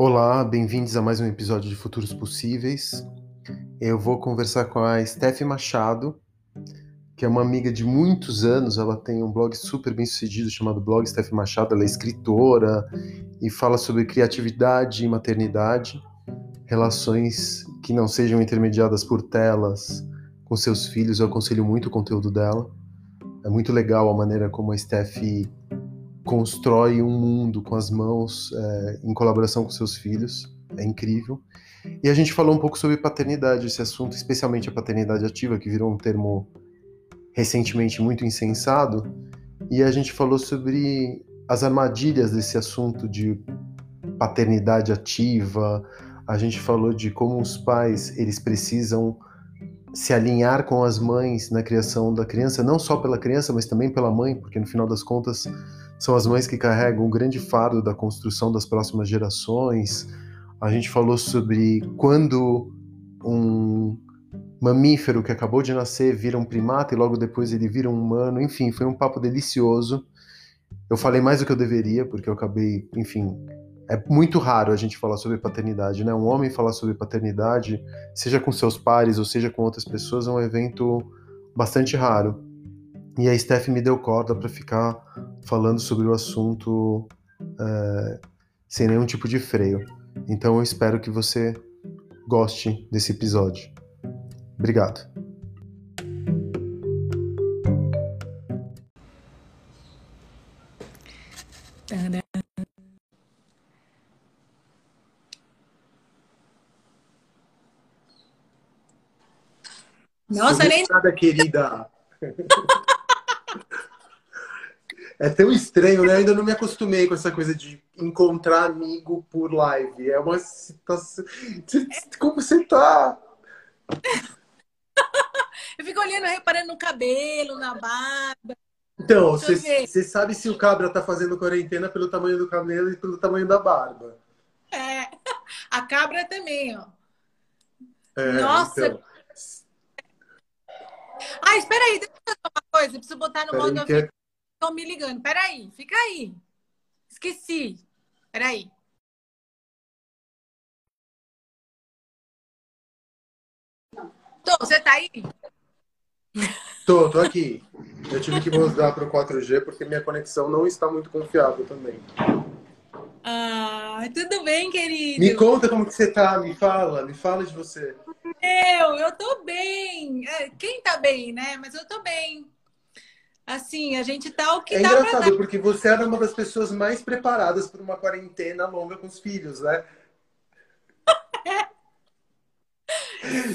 Olá, bem-vindos a mais um episódio de Futuros Possíveis. Eu vou conversar com a Steph Machado, que é uma amiga de muitos anos. Ela tem um blog super bem sucedido chamado Blog Steph Machado. Ela é escritora e fala sobre criatividade e maternidade, relações que não sejam intermediadas por telas com seus filhos. Eu aconselho muito o conteúdo dela. É muito legal a maneira como a Steph constrói um mundo com as mãos é, em colaboração com seus filhos. É incrível. E a gente falou um pouco sobre paternidade, esse assunto, especialmente a paternidade ativa, que virou um termo recentemente muito insensado. E a gente falou sobre as armadilhas desse assunto de paternidade ativa. A gente falou de como os pais eles precisam se alinhar com as mães na criação da criança, não só pela criança, mas também pela mãe, porque no final das contas são as mães que carregam o grande fardo da construção das próximas gerações. A gente falou sobre quando um mamífero que acabou de nascer vira um primata e logo depois ele vira um humano. Enfim, foi um papo delicioso. Eu falei mais do que eu deveria, porque eu acabei, enfim, é muito raro a gente falar sobre paternidade, né? Um homem falar sobre paternidade, seja com seus pares ou seja com outras pessoas, é um evento bastante raro. E a Steph me deu corda para ficar falando sobre o assunto é, sem nenhum tipo de freio. Então eu espero que você goste desse episódio. Obrigado. Nossa, nem. Nada, querida. É tão estranho, né? Eu ainda não me acostumei com essa coisa de encontrar amigo por live. É uma situação. Como você tá? Eu fico olhando, reparando no cabelo, na barba. Então, você sabe se o cabra tá fazendo quarentena pelo tamanho do cabelo e pelo tamanho da barba. É. A cabra também, ó. É, Nossa! Então... Ah, espera aí, deixa eu fazer uma coisa. Eu preciso botar no modo que... Estão me ligando. Peraí, fica aí. Esqueci. Peraí. Tô, você tá aí? Tô, tô aqui. Eu tive que mudar para o 4G porque minha conexão não está muito confiável também. Ah, tudo bem, querido? Me conta como que você tá, me fala, me fala de você. Eu, eu tô bem. É, quem tá bem, né? Mas eu tô bem. Assim, a gente tá o que é dá engraçado, porque você era uma das pessoas mais preparadas para uma quarentena longa com os filhos, né?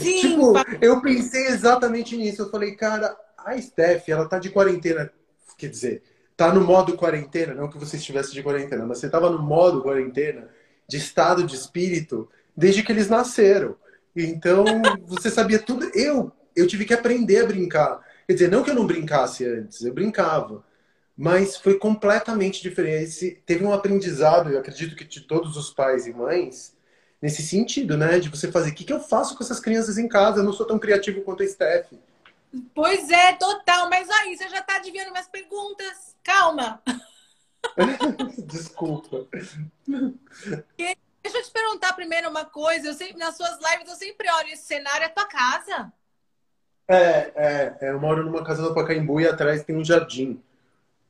Sim, tipo, eu pensei exatamente nisso. Eu falei, cara, a Steph, ela tá de quarentena. Quer dizer, tá no modo quarentena, não que você estivesse de quarentena, mas você tava no modo quarentena, de estado de espírito, desde que eles nasceram. Então, você sabia tudo. Eu, eu tive que aprender a brincar. Quer dizer, não que eu não brincasse antes, eu brincava. Mas foi completamente diferente. Teve um aprendizado, eu acredito que de todos os pais e mães, nesse sentido, né? De você fazer, o que, que eu faço com essas crianças em casa? Eu não sou tão criativo quanto a Steph. Pois é, total. Mas aí, você já está adivinhando minhas perguntas. Calma. Desculpa. Deixa eu te perguntar primeiro uma coisa. Eu sempre, nas suas lives, eu sempre olho esse cenário, é tua casa. É, é, é, eu moro numa casa no Pacaembu e atrás tem um jardim.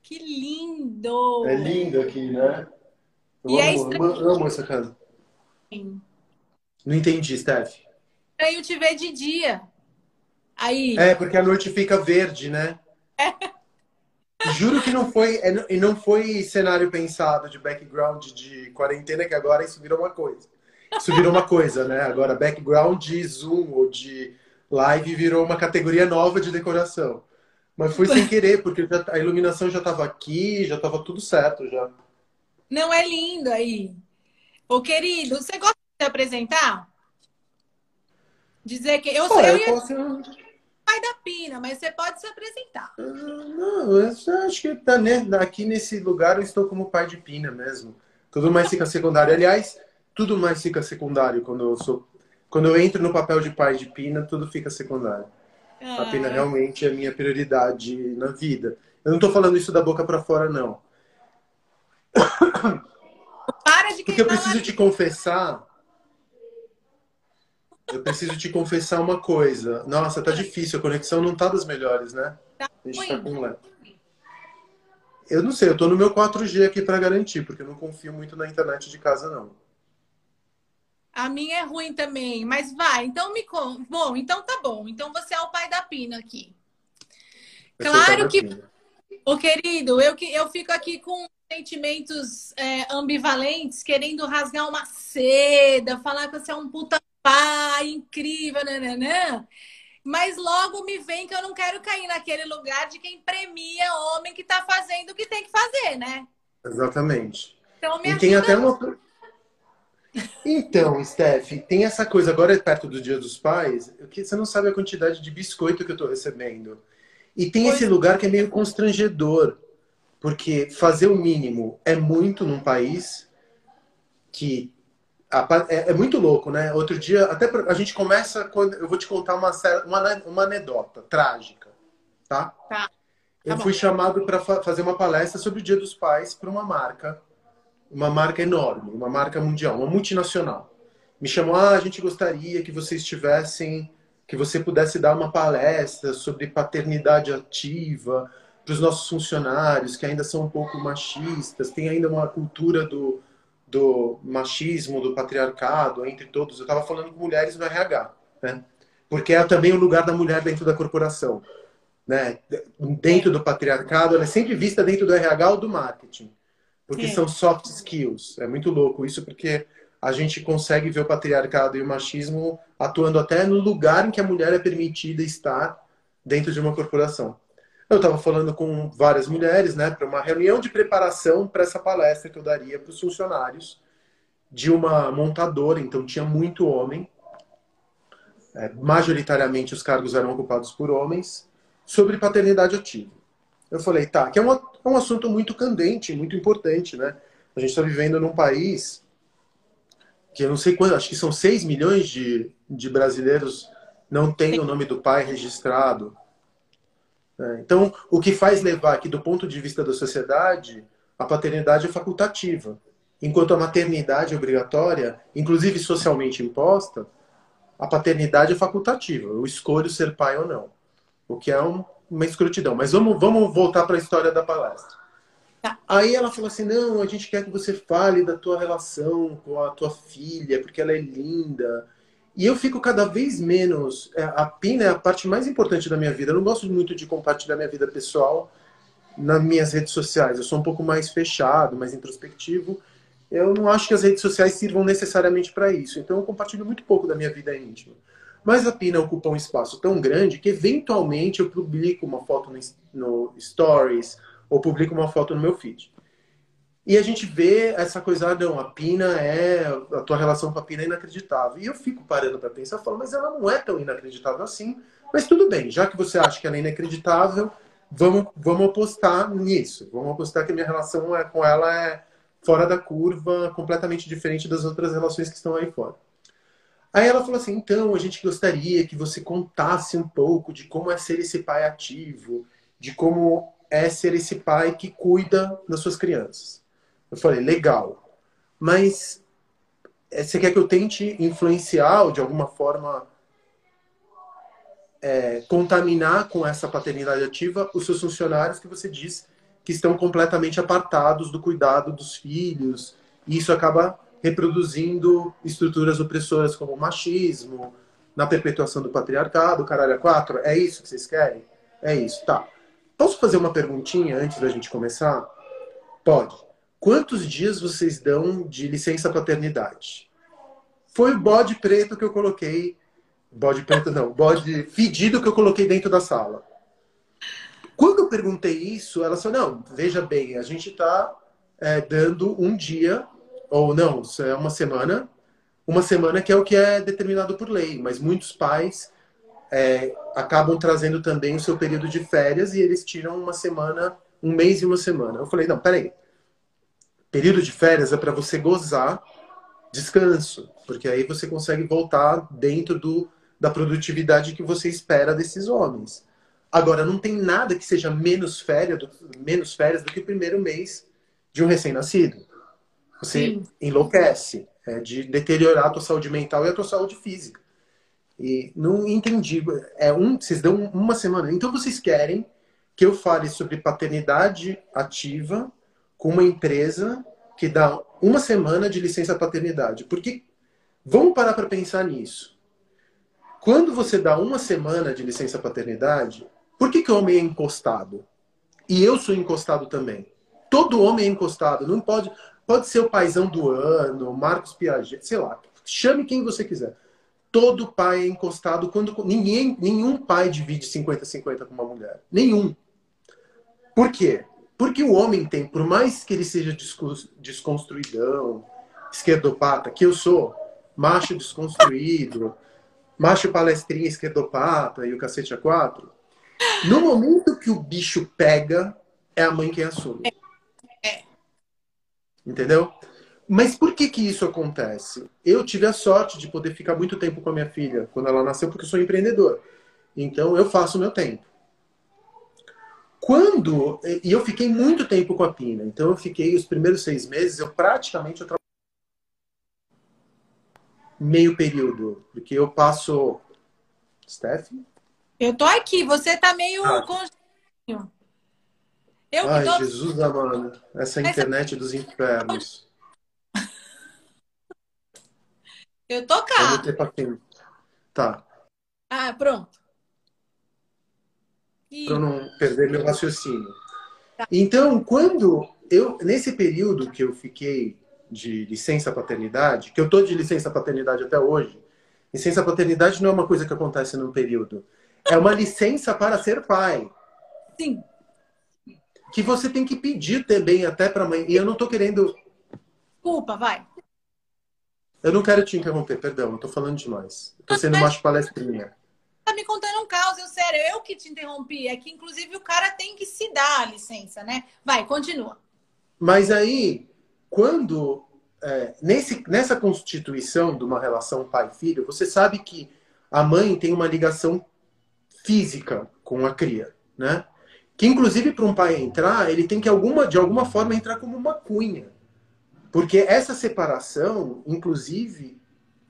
Que lindo! É lindo aqui, né? Eu e é amo, é amo, amo essa casa. Sim. Não entendi, Steph. Eu te ver de dia. Aí. É, porque a noite fica verde, né? É. Juro que não foi, é, e não foi cenário pensado de background de quarentena, que agora isso virou uma coisa. Isso virou uma coisa, né? Agora, background de Zoom ou de live virou uma categoria nova de decoração. Mas foi sem querer, porque a iluminação já estava aqui, já estava tudo certo já. Não é lindo aí. Ô, querido, você gosta de se apresentar? Dizer que eu sou eu, eu posso... pai da Pina, mas você pode se apresentar. Ah, não, eu acho que tá aqui nesse lugar eu estou como pai de Pina mesmo. Tudo mais fica secundário. Aliás, tudo mais fica secundário quando eu sou quando eu entro no papel de pai de Pina, tudo fica secundário. Ah. A Pina realmente é minha prioridade na vida. Eu não estou falando isso da boca para fora, não. Para de Porque eu preciso te confessar. Eu preciso te confessar uma coisa. Nossa, tá difícil, a conexão não tá das melhores, né? Tá a gente tá com Eu não sei, eu tô no meu 4G aqui para garantir, porque eu não confio muito na internet de casa, não. A minha é ruim também, mas vai. Então me conta. Bom, então tá bom. Então você é o pai da Pina aqui. Eu claro que, o querido, eu que eu fico aqui com sentimentos é, ambivalentes, querendo rasgar uma seda, falar que você é um puta pai incrível, nananã. Mas logo me vem que eu não quero cair naquele lugar de quem premia homem que tá fazendo o que tem que fazer, né? Exatamente. Então me e tem até uma então, Steph, tem essa coisa agora perto do Dia dos Pais, que você não sabe a quantidade de biscoito que eu estou recebendo. E tem pois esse lugar que é meio constrangedor, porque fazer o mínimo é muito num país que é, é, muito louco, né? Outro dia, até a gente começa quando eu vou te contar uma, uma, uma anedota trágica, tá? Tá. tá eu fui chamado para fa fazer uma palestra sobre o Dia dos Pais para uma marca uma marca enorme, uma marca mundial, uma multinacional. Me chamou, ah, a gente gostaria que vocês tivessem, que você pudesse dar uma palestra sobre paternidade ativa para os nossos funcionários, que ainda são um pouco machistas, tem ainda uma cultura do, do machismo, do patriarcado entre todos. Eu estava falando com mulheres no RH, né? Porque é também o lugar da mulher dentro da corporação. Né? Dentro do patriarcado, ela é sempre vista dentro do RH ou do marketing. Porque são soft skills. É muito louco isso, porque a gente consegue ver o patriarcado e o machismo atuando até no lugar em que a mulher é permitida estar dentro de uma corporação. Eu estava falando com várias mulheres, né, para uma reunião de preparação para essa palestra que eu daria para os funcionários de uma montadora, então tinha muito homem, é, majoritariamente os cargos eram ocupados por homens, sobre paternidade ativa. Eu falei, tá, que é um, é um assunto muito candente, muito importante, né? A gente está vivendo num país que eu não sei quanto, acho que são 6 milhões de, de brasileiros não têm o nome do pai registrado. É, então, o que faz levar aqui, do ponto de vista da sociedade, a paternidade é facultativa. Enquanto a maternidade é obrigatória, inclusive socialmente imposta, a paternidade é facultativa. Eu escolho ser pai ou não. O que é um, uma escrotidão. Mas vamos, vamos voltar para a história da palestra. Tá. Aí ela falou assim: não, a gente quer que você fale da tua relação com a tua filha, porque ela é linda. E eu fico cada vez menos. É, a Pina é a parte mais importante da minha vida. Eu não gosto muito de compartilhar minha vida pessoal nas minhas redes sociais. Eu sou um pouco mais fechado, mais introspectivo. Eu não acho que as redes sociais sirvam necessariamente para isso. Então eu compartilho muito pouco da minha vida íntima. Mas a Pina ocupa um espaço tão grande que eventualmente eu publico uma foto no, Stories ou publico uma foto no meu feed. E a gente vê essa coisa, ah, não, a Pina é. A tua relação com a Pina é inacreditável. E eu fico parando para pensar, falo, mas ela não é tão inacreditável assim. Mas tudo bem, já que você acha que ela é inacreditável, vamos, vamos apostar nisso. Vamos apostar que a minha relação é, com ela é fora da curva, completamente diferente das outras relações que estão aí fora. Aí ela falou assim: então, a gente gostaria que você contasse um pouco de como é ser esse pai ativo, de como é ser esse pai que cuida das suas crianças. Eu falei: legal, mas eh, você quer que eu tente influenciar ou de alguma forma é, contaminar com essa paternidade ativa os seus funcionários que você diz que estão completamente apartados do cuidado dos filhos, e isso acaba reproduzindo estruturas opressoras como o machismo, na perpetuação do patriarcado, caralho, quatro. É isso que vocês querem? É isso, tá. Posso fazer uma perguntinha antes da gente começar? Pode. Quantos dias vocês dão de licença paternidade? Foi o bode preto que eu coloquei. Bode preto não, bode fedido que eu coloquei dentro da sala. Quando eu perguntei isso, ela falou: não, veja bem, a gente está é, dando um dia ou não, isso é uma semana, uma semana que é o que é determinado por lei, mas muitos pais é, acabam trazendo também o seu período de férias e eles tiram uma semana, um mês e uma semana. Eu falei, não, peraí. Período de férias é para você gozar descanso, porque aí você consegue voltar dentro do, da produtividade que você espera desses homens. Agora, não tem nada que seja menos férias menos férias do que o primeiro mês de um recém-nascido. Você Sim. enlouquece, é de deteriorar a tua saúde mental e a tua saúde física. E não entendi. É um, vocês dão uma semana. Então vocês querem que eu fale sobre paternidade ativa com uma empresa que dá uma semana de licença paternidade. Porque vamos parar para pensar nisso. Quando você dá uma semana de licença paternidade, por que, que o homem é encostado? E eu sou encostado também. Todo homem é encostado. Não pode. Pode ser o paizão do ano, Marcos Piaget, sei lá. Chame quem você quiser. Todo pai é encostado quando ninguém, nenhum pai divide 50-50 com uma mulher. Nenhum. Por quê? Porque o homem tem, por mais que ele seja desconstruidão, esquerdopata, que eu sou, macho desconstruído, macho palestrinha esquerdopata e o cacete a quatro, no momento que o bicho pega, é a mãe quem assume. Entendeu? Mas por que que isso acontece? Eu tive a sorte de poder ficar muito tempo com a minha filha quando ela nasceu, porque eu sou empreendedor. Então eu faço o meu tempo. Quando. E eu fiquei muito tempo com a Pina. Então eu fiquei os primeiros seis meses, eu praticamente eu meio período. Porque eu passo. Steph? Eu tô aqui, você tá meio. Ah. Eu Ai, tô... Jesus amado. Essa internet dos infernos. Eu tô cá. Eu ter paciência. Tá. Ah, pronto. Para não perder meu raciocínio. Tá. Então, quando eu nesse período que eu fiquei de licença paternidade, que eu tô de licença paternidade até hoje, licença paternidade não é uma coisa que acontece num período. É uma licença para ser pai. Sim. Que você tem que pedir também até para mãe. E eu não tô querendo. Desculpa, vai. Eu não quero te interromper, perdão, eu tô falando demais. Eu tô sendo macho palestrinha. Tá me contando um caos, eu sério, eu que te interrompi. É que, inclusive, o cara tem que se dar a licença, né? Vai, continua. Mas aí, quando. É, nesse, nessa constituição de uma relação pai-filho, você sabe que a mãe tem uma ligação física com a cria, né? Que, inclusive, para um pai entrar, ele tem que, alguma, de alguma forma, entrar como uma cunha. Porque essa separação, inclusive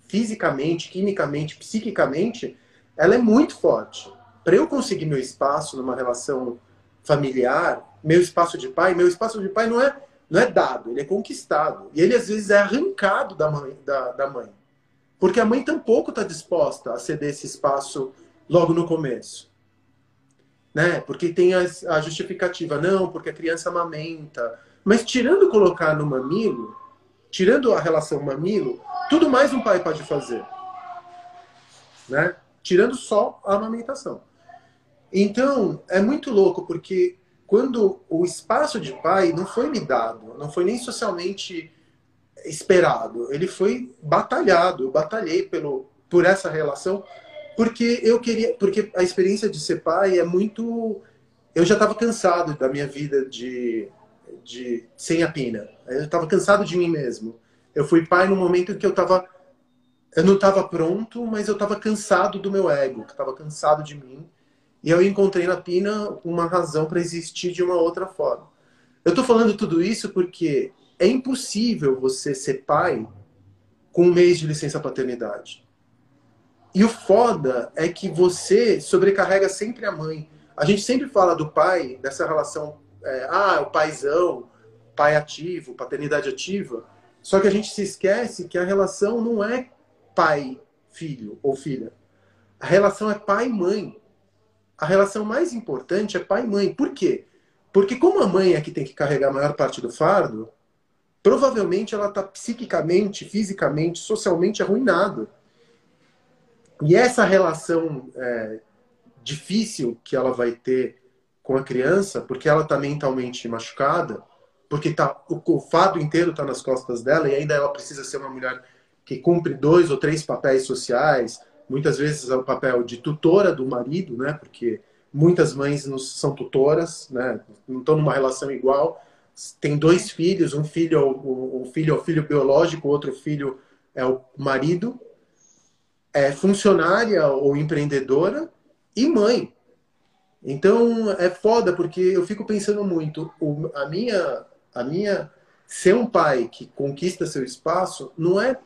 fisicamente, quimicamente, psiquicamente, ela é muito forte. Para eu conseguir meu espaço numa relação familiar, meu espaço de pai, meu espaço de pai não é não é dado, ele é conquistado. E ele às vezes é arrancado da mãe. Da, da mãe. Porque a mãe tampouco está disposta a ceder esse espaço logo no começo. Né? Porque tem a, a justificativa, não, porque a criança amamenta, mas tirando colocar no mamilo, tirando a relação mamilo, tudo mais um pai pode fazer. Né? Tirando só a amamentação. Então, é muito louco, porque quando o espaço de pai não foi me dado, não foi nem socialmente esperado, ele foi batalhado. Eu batalhei pelo, por essa relação, porque eu queria. Porque a experiência de ser pai é muito. Eu já estava cansado da minha vida de de sem a pina. Eu estava cansado de mim mesmo. Eu fui pai no momento em que eu estava eu não estava pronto, mas eu estava cansado do meu ego, estava cansado de mim. E eu encontrei na Pina uma razão para existir de uma outra forma. Eu estou falando tudo isso porque é impossível você ser pai com um mês de licença paternidade. E o foda é que você sobrecarrega sempre a mãe. A gente sempre fala do pai, dessa relação é, ah, o paizão, pai ativo, paternidade ativa. Só que a gente se esquece que a relação não é pai-filho ou filha. A relação é pai-mãe. A relação mais importante é pai-mãe. Por quê? Porque como a mãe é que tem que carregar a maior parte do fardo, provavelmente ela está psiquicamente, fisicamente, socialmente arruinada. E essa relação é, difícil que ela vai ter com a criança, porque ela está mentalmente machucada, porque tá, o, o fado inteiro está nas costas dela e ainda ela precisa ser uma mulher que cumpre dois ou três papéis sociais, muitas vezes é o papel de tutora do marido, né? Porque muitas mães não são tutoras, né? Não estão numa relação igual. Tem dois filhos, um filho, o, o filho é o filho biológico, outro filho é o marido, é funcionária ou empreendedora e mãe. Então é foda porque eu fico pensando muito. O, a minha, a minha ser um pai que conquista seu espaço não é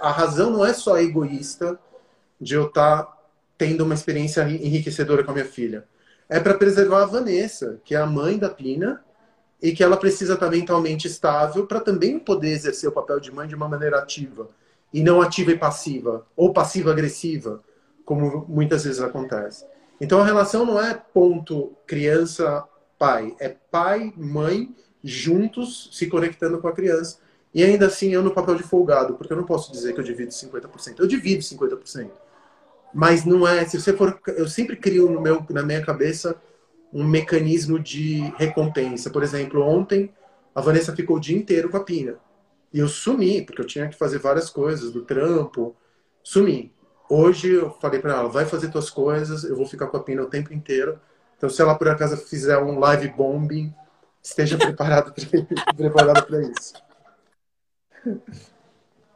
a razão não é só egoísta de eu estar tá tendo uma experiência enriquecedora com a minha filha. É para preservar a Vanessa, que é a mãe da Pina, e que ela precisa estar mentalmente estável para também poder exercer o papel de mãe de uma maneira ativa e não ativa e passiva ou passiva agressiva, como muitas vezes acontece. Então a relação não é ponto criança pai, é pai mãe juntos se conectando com a criança. E ainda assim eu no papel de folgado, porque eu não posso dizer que eu divido 50%. Eu divido 50%. Mas não é, se você for, eu sempre crio no meu na minha cabeça um mecanismo de recompensa. Por exemplo, ontem a Vanessa ficou o dia inteiro com a Pina. E eu sumi, porque eu tinha que fazer várias coisas do trampo. Sumi. Hoje eu falei para ela, vai fazer tuas coisas, eu vou ficar com a Pina o tempo inteiro. Então, se ela por acaso fizer um live bombing, esteja preparado para isso.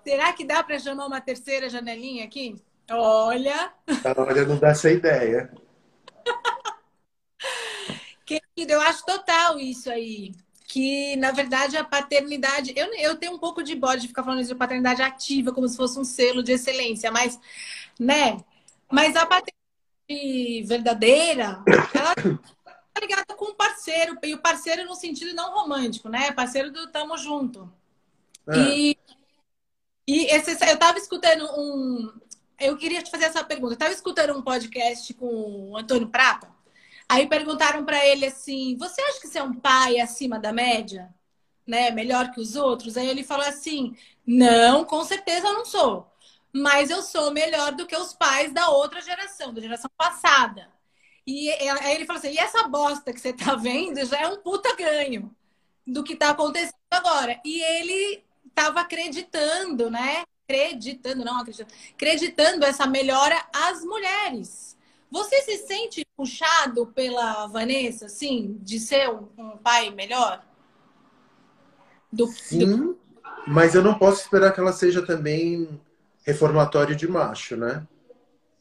Será que dá para chamar uma terceira janelinha aqui? Olha! Olha, não dá essa ideia. Querido, eu acho total isso aí. Que, na verdade, a paternidade. Eu, eu tenho um pouco de bode de ficar falando isso de paternidade ativa, como se fosse um selo de excelência, mas, né? Mas a paternidade verdadeira, ela tá ligada com o parceiro, e o parceiro no sentido não romântico, né? Parceiro do tamo junto. É. E, e esse, eu tava escutando um. Eu queria te fazer essa pergunta. Eu tava escutando um podcast com o Antônio Prata. Aí perguntaram para ele assim: "Você acha que você é um pai acima da média, né? Melhor que os outros?" Aí ele falou assim: "Não, com certeza eu não sou. Mas eu sou melhor do que os pais da outra geração, da geração passada." E aí ele falou assim: "E essa bosta que você tá vendo já é um puta ganho do que tá acontecendo agora." E ele tava acreditando, né? Acreditando, não acreditando, acreditando essa melhora às mulheres. Você se sente puxado pela Vanessa, assim, de ser um, um pai melhor? Do, Sim, do... mas eu não posso esperar que ela seja também reformatório de macho, né?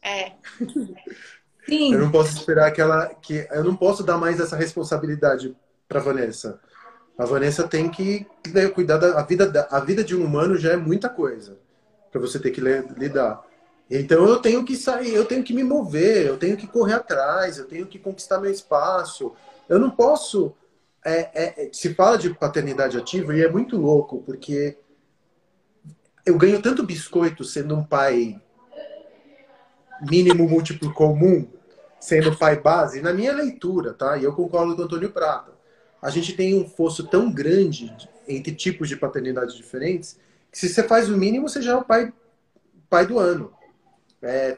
É. Sim. Eu não posso esperar que ela. Que, eu não posso dar mais essa responsabilidade para Vanessa. A Vanessa tem que cuidar da a vida. A vida de um humano já é muita coisa para você ter que lidar. Então eu tenho que sair, eu tenho que me mover, eu tenho que correr atrás, eu tenho que conquistar meu espaço. Eu não posso. É, é, se fala de paternidade ativa e é muito louco, porque eu ganho tanto biscoito sendo um pai mínimo múltiplo comum, sendo pai base, na minha leitura, tá? E eu concordo com o Antônio Prata. A gente tem um fosso tão grande entre tipos de paternidade diferentes que se você faz o mínimo, você já é o pai, pai do ano é,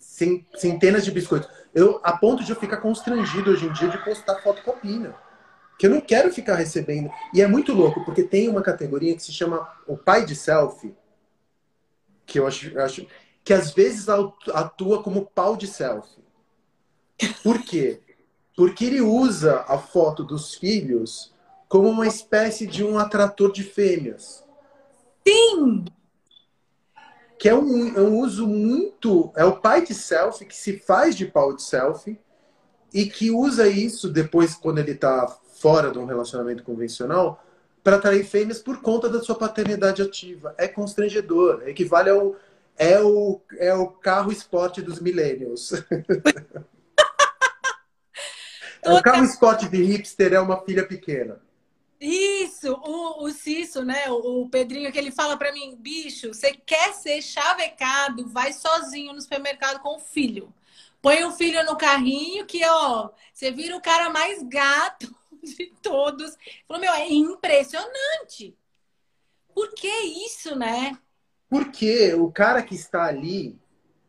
centenas de biscoitos. Eu, a ponto de eu ficar constrangido hoje em dia de postar foto com a Pina. Que eu não quero ficar recebendo. E é muito louco, porque tem uma categoria que se chama o pai de selfie, que eu acho, acho que às vezes atua como pau de selfie. Por quê? Porque ele usa a foto dos filhos como uma espécie de um atrator de fêmeas. Sim! Que é um, é um uso muito. É o pai de selfie que se faz de pau de selfie e que usa isso depois, quando ele está fora de um relacionamento convencional, para atrair fêmeas por conta da sua paternidade ativa. É constrangedor. Equivale ao. É o, é o carro esporte dos millennials. é o carro esporte de hipster é uma filha pequena. Isso, o, o Cício, né? O, o Pedrinho, que ele fala para mim, bicho, você quer ser chavecado, vai sozinho no supermercado com o filho. Põe o filho no carrinho que, ó, você vira o cara mais gato de todos. Falou, meu, é impressionante. Por que isso, né? Porque o cara que está ali,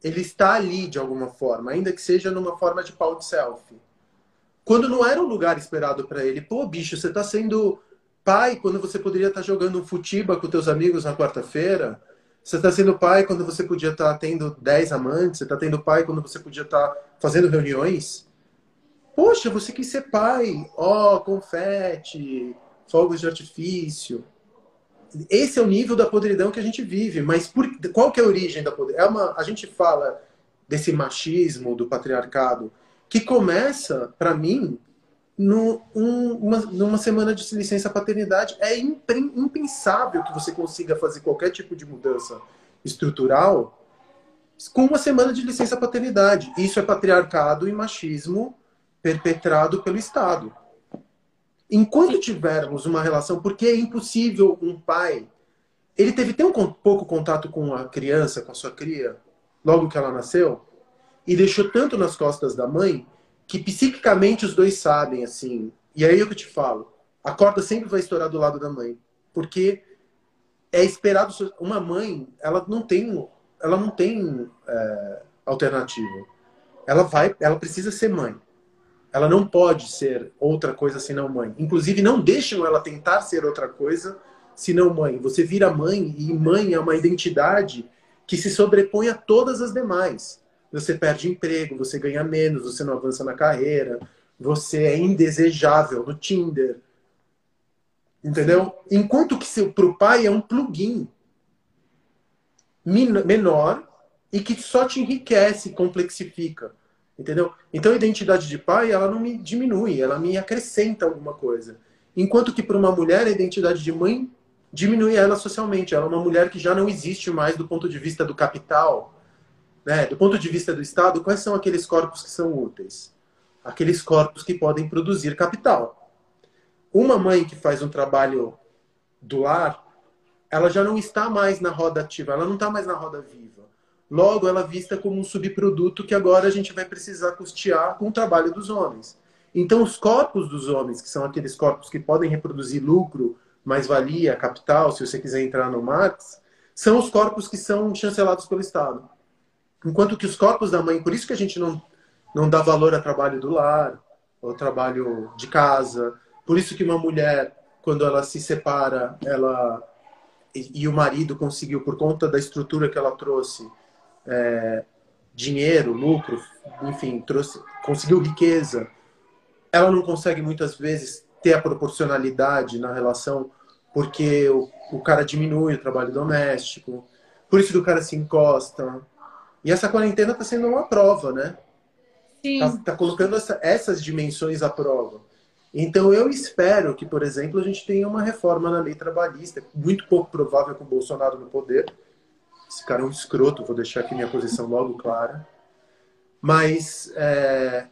ele está ali de alguma forma, ainda que seja numa forma de pau de selfie. Quando não era um lugar esperado para ele. Pô, bicho, você está sendo pai quando você poderia estar jogando um futiba com teus amigos na quarta-feira. Você está sendo pai quando você podia estar tendo 10 amantes. Você está tendo pai quando você podia estar fazendo reuniões. Poxa, você quis ser pai. Ó, oh, confete, fogos de artifício. Esse é o nível da podridão que a gente vive. Mas por, qual que é a origem da podridão? É uma, a gente fala desse machismo, do patriarcado, que começa, para mim, no, um, uma, numa semana de licença paternidade. É impensável que você consiga fazer qualquer tipo de mudança estrutural com uma semana de licença paternidade. Isso é patriarcado e machismo perpetrado pelo Estado. Enquanto tivermos uma relação, porque é impossível um pai. Ele teve tão pouco contato com a criança, com a sua cria, logo que ela nasceu, e deixou tanto nas costas da mãe, que psiquicamente os dois sabem, assim. E aí é o que eu te falo: a corda sempre vai estourar do lado da mãe. Porque é esperado. Uma mãe, ela não tem, ela não tem é, alternativa. Ela vai, ela precisa ser mãe. Ela não pode ser outra coisa senão mãe. Inclusive, não deixam ela tentar ser outra coisa senão mãe. Você vira mãe e mãe é uma identidade que se sobrepõe a todas as demais. Você perde emprego, você ganha menos, você não avança na carreira, você é indesejável no Tinder. Entendeu? Enquanto que para o pai é um plugin menor e que só te enriquece, complexifica. Entendeu? Então a identidade de pai, ela não me diminui, ela me acrescenta alguma coisa. Enquanto que para uma mulher, a identidade de mãe diminui ela socialmente. Ela é uma mulher que já não existe mais do ponto de vista do capital, né? Do ponto de vista do Estado, quais são aqueles corpos que são úteis? Aqueles corpos que podem produzir capital. Uma mãe que faz um trabalho do lar, ela já não está mais na roda ativa, ela não está mais na roda viva. Logo, ela é vista como um subproduto que agora a gente vai precisar custear com o trabalho dos homens. Então, os corpos dos homens, que são aqueles corpos que podem reproduzir lucro, mais-valia, capital, se você quiser entrar no Marx, são os corpos que são chancelados pelo Estado. Enquanto que os corpos da mãe, por isso que a gente não, não dá valor ao trabalho do lar, ao trabalho de casa, por isso que uma mulher, quando ela se separa, ela e, o marido conseguiu, por conta da estrutura que ela trouxe, é, dinheiro, lucro, enfim, trouxe, conseguiu riqueza, ela não consegue muitas vezes ter a proporcionalidade na relação porque o, o cara diminui o trabalho doméstico, por isso que o cara se encosta. E essa quarentena está sendo uma prova, né? Sim. Tá, tá colocando essa, essas dimensões à prova. Então eu espero que, por exemplo, a gente tenha uma reforma na lei trabalhista, muito pouco provável com o Bolsonaro no poder, esse cara é um escroto, vou deixar aqui minha posição logo clara. Mas é,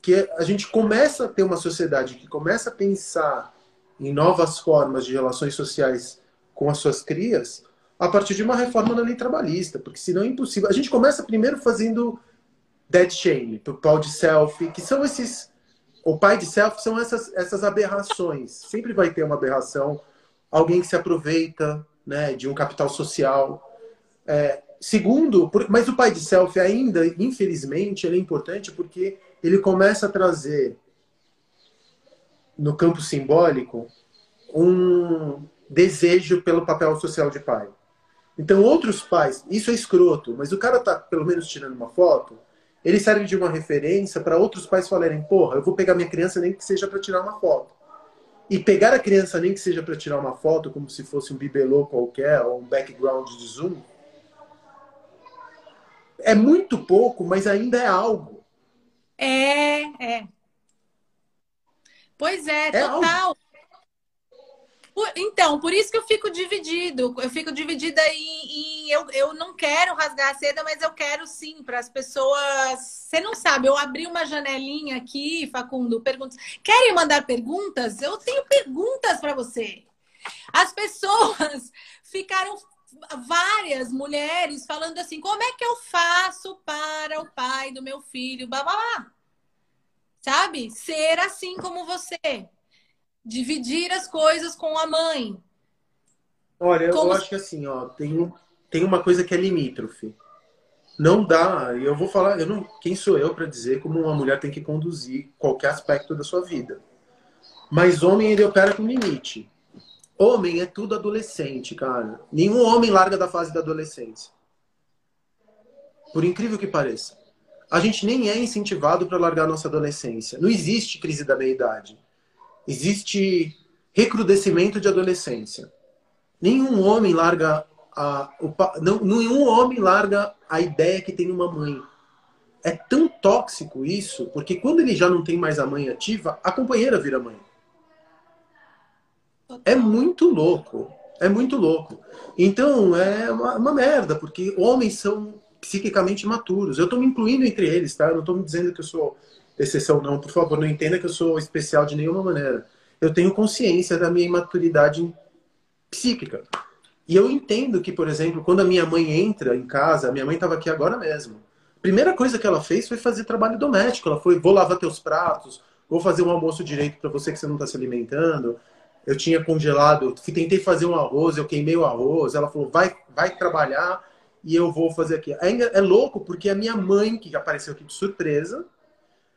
que a gente começa a ter uma sociedade que começa a pensar em novas formas de relações sociais com as suas crias a partir de uma reforma na lei trabalhista, porque senão é impossível. A gente começa primeiro fazendo dead shame, o pau de selfie, que são esses. O pai de selfie são essas, essas aberrações. Sempre vai ter uma aberração, alguém que se aproveita né, de um capital social é, segundo, mas o pai de selfie ainda, infelizmente, ele é importante porque ele começa a trazer no campo simbólico um desejo pelo papel social de pai. Então, outros pais, isso é escroto, mas o cara tá pelo menos tirando uma foto, ele serve de uma referência para outros pais falarem: porra, eu vou pegar minha criança nem que seja para tirar uma foto. E pegar a criança nem que seja para tirar uma foto, como se fosse um bibelô qualquer, ou um background de zoom, é muito pouco, mas ainda é algo. É, é. Pois é, é total. Algo. Então, por isso que eu fico dividido. Eu fico dividida em. eu, eu não quero rasgar a seda, mas eu quero sim, para as pessoas. Você não sabe, eu abri uma janelinha aqui, Facundo, perguntas. Querem mandar perguntas? Eu tenho perguntas para você. As pessoas ficaram várias mulheres falando assim: como é que eu faço para o pai do meu filho? Blá, blá, blá. Sabe? Ser assim como você. Dividir as coisas com a mãe. Olha, como... eu acho que assim, ó, tem, tem uma coisa que é limítrofe. Não dá, eu vou falar, eu não, quem sou eu para dizer como uma mulher tem que conduzir qualquer aspecto da sua vida. Mas homem ele opera com limite. Homem é tudo adolescente, cara. Nenhum homem larga da fase da adolescência. Por incrível que pareça. A gente nem é incentivado para largar nossa adolescência. Não existe crise da meia-idade. Existe recrudescimento de adolescência. Nenhum homem larga a, o, não, nenhum homem larga a ideia que tem uma mãe. é tão tóxico isso, porque quando ele já não tem mais a mãe ativa, a companheira vira mãe. É muito louco. É muito louco. Então, é uma, uma merda, porque homens são psiquicamente maturos. Eu estou me incluindo entre eles, tá? Eu não estou me dizendo que eu sou exceção, não. Por favor, não entenda que eu sou especial de nenhuma maneira. Eu tenho consciência da minha imaturidade psíquica. E eu entendo que, por exemplo, quando a minha mãe entra em casa, a minha mãe estava aqui agora mesmo. A primeira coisa que ela fez foi fazer trabalho doméstico. Ela foi, vou lavar teus pratos, vou fazer um almoço direito para você que você não está se alimentando. Eu tinha congelado, tentei fazer um arroz, eu queimei o arroz. Ela falou, vai, vai trabalhar e eu vou fazer aqui. É, é louco porque a minha mãe, que apareceu aqui de surpresa,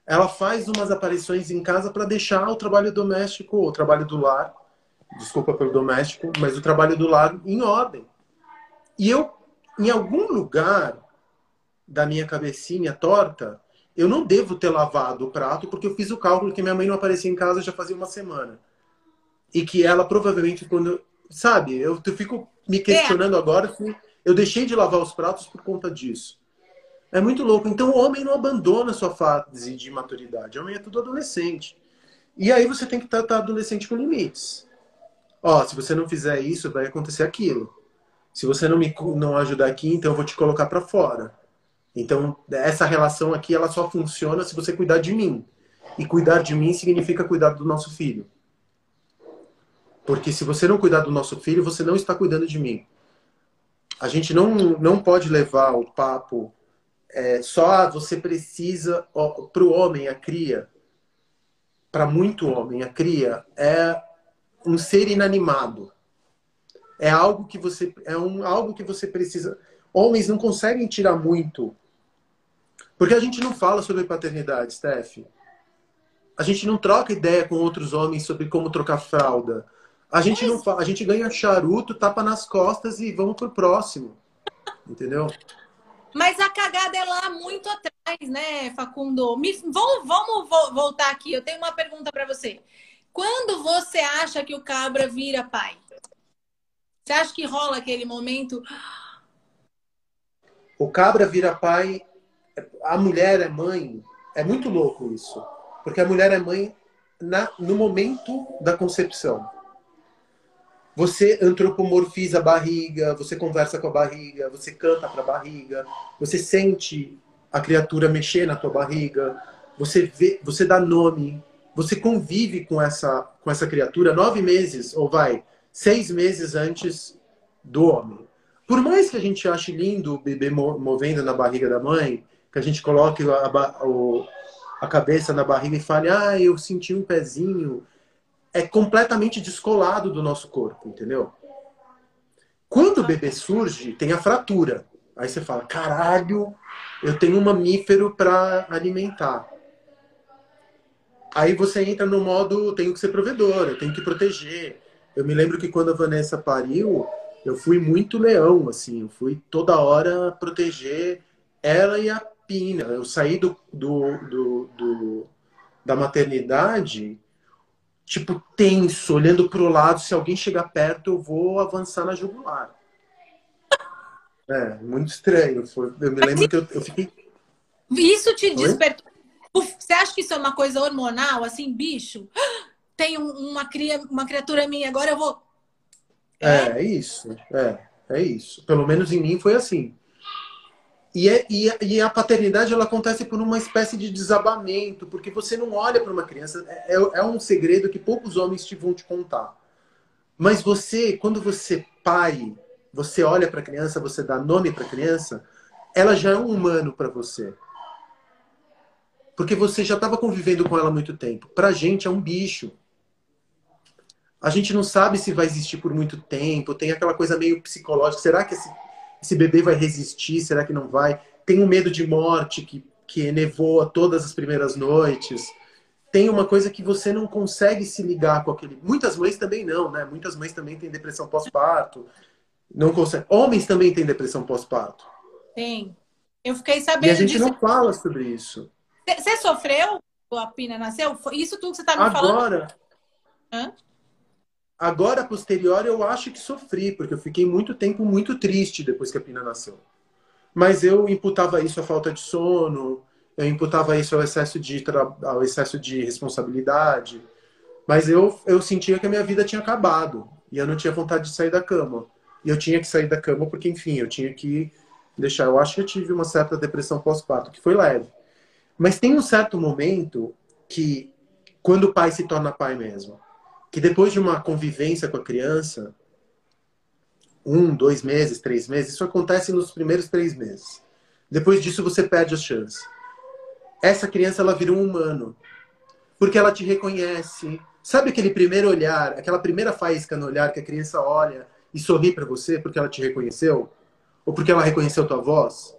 ela faz umas aparições em casa para deixar o trabalho doméstico, o trabalho do lar, desculpa pelo doméstico, mas o trabalho do lar em ordem. E eu, em algum lugar da minha cabecinha torta, eu não devo ter lavado o prato porque eu fiz o cálculo que minha mãe não aparecia em casa já fazia uma semana. E que ela provavelmente, quando. Sabe, eu, eu fico me questionando é. agora se eu deixei de lavar os pratos por conta disso. É muito louco. Então o homem não abandona a sua fase de maturidade. O homem é tudo adolescente. E aí você tem que tratar adolescente com limites. Ó, se você não fizer isso, vai acontecer aquilo. Se você não me não ajudar aqui, então eu vou te colocar para fora. Então, essa relação aqui, ela só funciona se você cuidar de mim. E cuidar de mim significa cuidar do nosso filho. Porque se você não cuidar do nosso filho, você não está cuidando de mim. A gente não, não pode levar o papo é, só você precisa para o homem a cria para muito homem a cria é um ser inanimado. É algo que você é um algo que você precisa. Homens não conseguem tirar muito. Porque a gente não fala sobre paternidade Steph. A gente não troca ideia com outros homens sobre como trocar fralda. A gente não fala, a gente ganha charuto tapa nas costas e vamos pro próximo. Entendeu mas a cagada é lá muito atrás, né, Facundo? Me, vamos, voltar aqui. Eu tenho uma pergunta para você. Quando você acha que o cabra vira pai? Você acha que rola aquele momento? O cabra vira pai, a mulher é mãe. É muito louco isso. Porque a mulher é mãe na, no momento da concepção. Você antropomorfiza a barriga, você conversa com a barriga, você canta para a barriga, você sente a criatura mexer na tua barriga, você vê, você dá nome, você convive com essa com essa criatura nove meses ou vai seis meses antes do homem. Por mais que a gente ache lindo o bebê movendo na barriga da mãe, que a gente coloque a, a, a cabeça na barriga e fale, ah, eu senti um pezinho, é completamente descolado do nosso corpo, entendeu? Quando o bebê surge, tem a fratura. Aí você fala: caralho, eu tenho um mamífero para alimentar. Aí você entra no modo: tenho que ser provedor, eu tenho que proteger. Eu me lembro que quando a Vanessa pariu, eu fui muito leão, assim, eu fui toda hora proteger ela e a Pina. Eu saí do, do, do, do da maternidade tipo, tenso, olhando para o lado. Se alguém chegar perto, eu vou avançar na jugular. É, muito estranho. Eu me lembro que eu, eu fiquei. Isso te despertou. Você acha que isso é uma coisa hormonal, assim, bicho? Tem uma, cria, uma criatura minha, agora eu vou. É, é isso. É, é isso. Pelo menos em mim foi assim. E, é, e, e, a paternidade ela acontece por uma espécie de desabamento, porque você não olha para uma criança. É, é, é um segredo que poucos homens te vão te contar. Mas você, quando você pai, você olha para a criança, você dá nome para a criança, ela já é um humano para você. Porque você já estava convivendo com ela há muito tempo. Para a gente é um bicho. A gente não sabe se vai existir por muito tempo, tem aquela coisa meio psicológica. Será que esse esse bebê vai resistir? Será que não vai? Tem um medo de morte que, que nevoa todas as primeiras noites. Tem uma coisa que você não consegue se ligar com aquele. Muitas mães também não, né? Muitas mães também têm depressão pós-parto. Não consegue. Homens também têm depressão pós-parto. Tem. Eu fiquei sabendo. E a gente disso. não fala sobre isso. Você sofreu? A Pina nasceu? Isso tudo que você está me Agora, falando? Agora. Agora, posterior, eu acho que sofri, porque eu fiquei muito tempo muito triste depois que a Pina nasceu. Mas eu imputava isso à falta de sono, eu imputava isso ao excesso de, ao excesso de responsabilidade, mas eu, eu sentia que a minha vida tinha acabado e eu não tinha vontade de sair da cama. E eu tinha que sair da cama porque, enfim, eu tinha que deixar. Eu acho que eu tive uma certa depressão pós-parto, que foi leve. Mas tem um certo momento que, quando o pai se torna pai mesmo, que depois de uma convivência com a criança, um, dois meses, três meses, isso acontece nos primeiros três meses. Depois disso, você perde as chances. Essa criança, ela vira um humano. Porque ela te reconhece. Sabe aquele primeiro olhar, aquela primeira faísca no olhar que a criança olha e sorri para você porque ela te reconheceu? Ou porque ela reconheceu tua voz?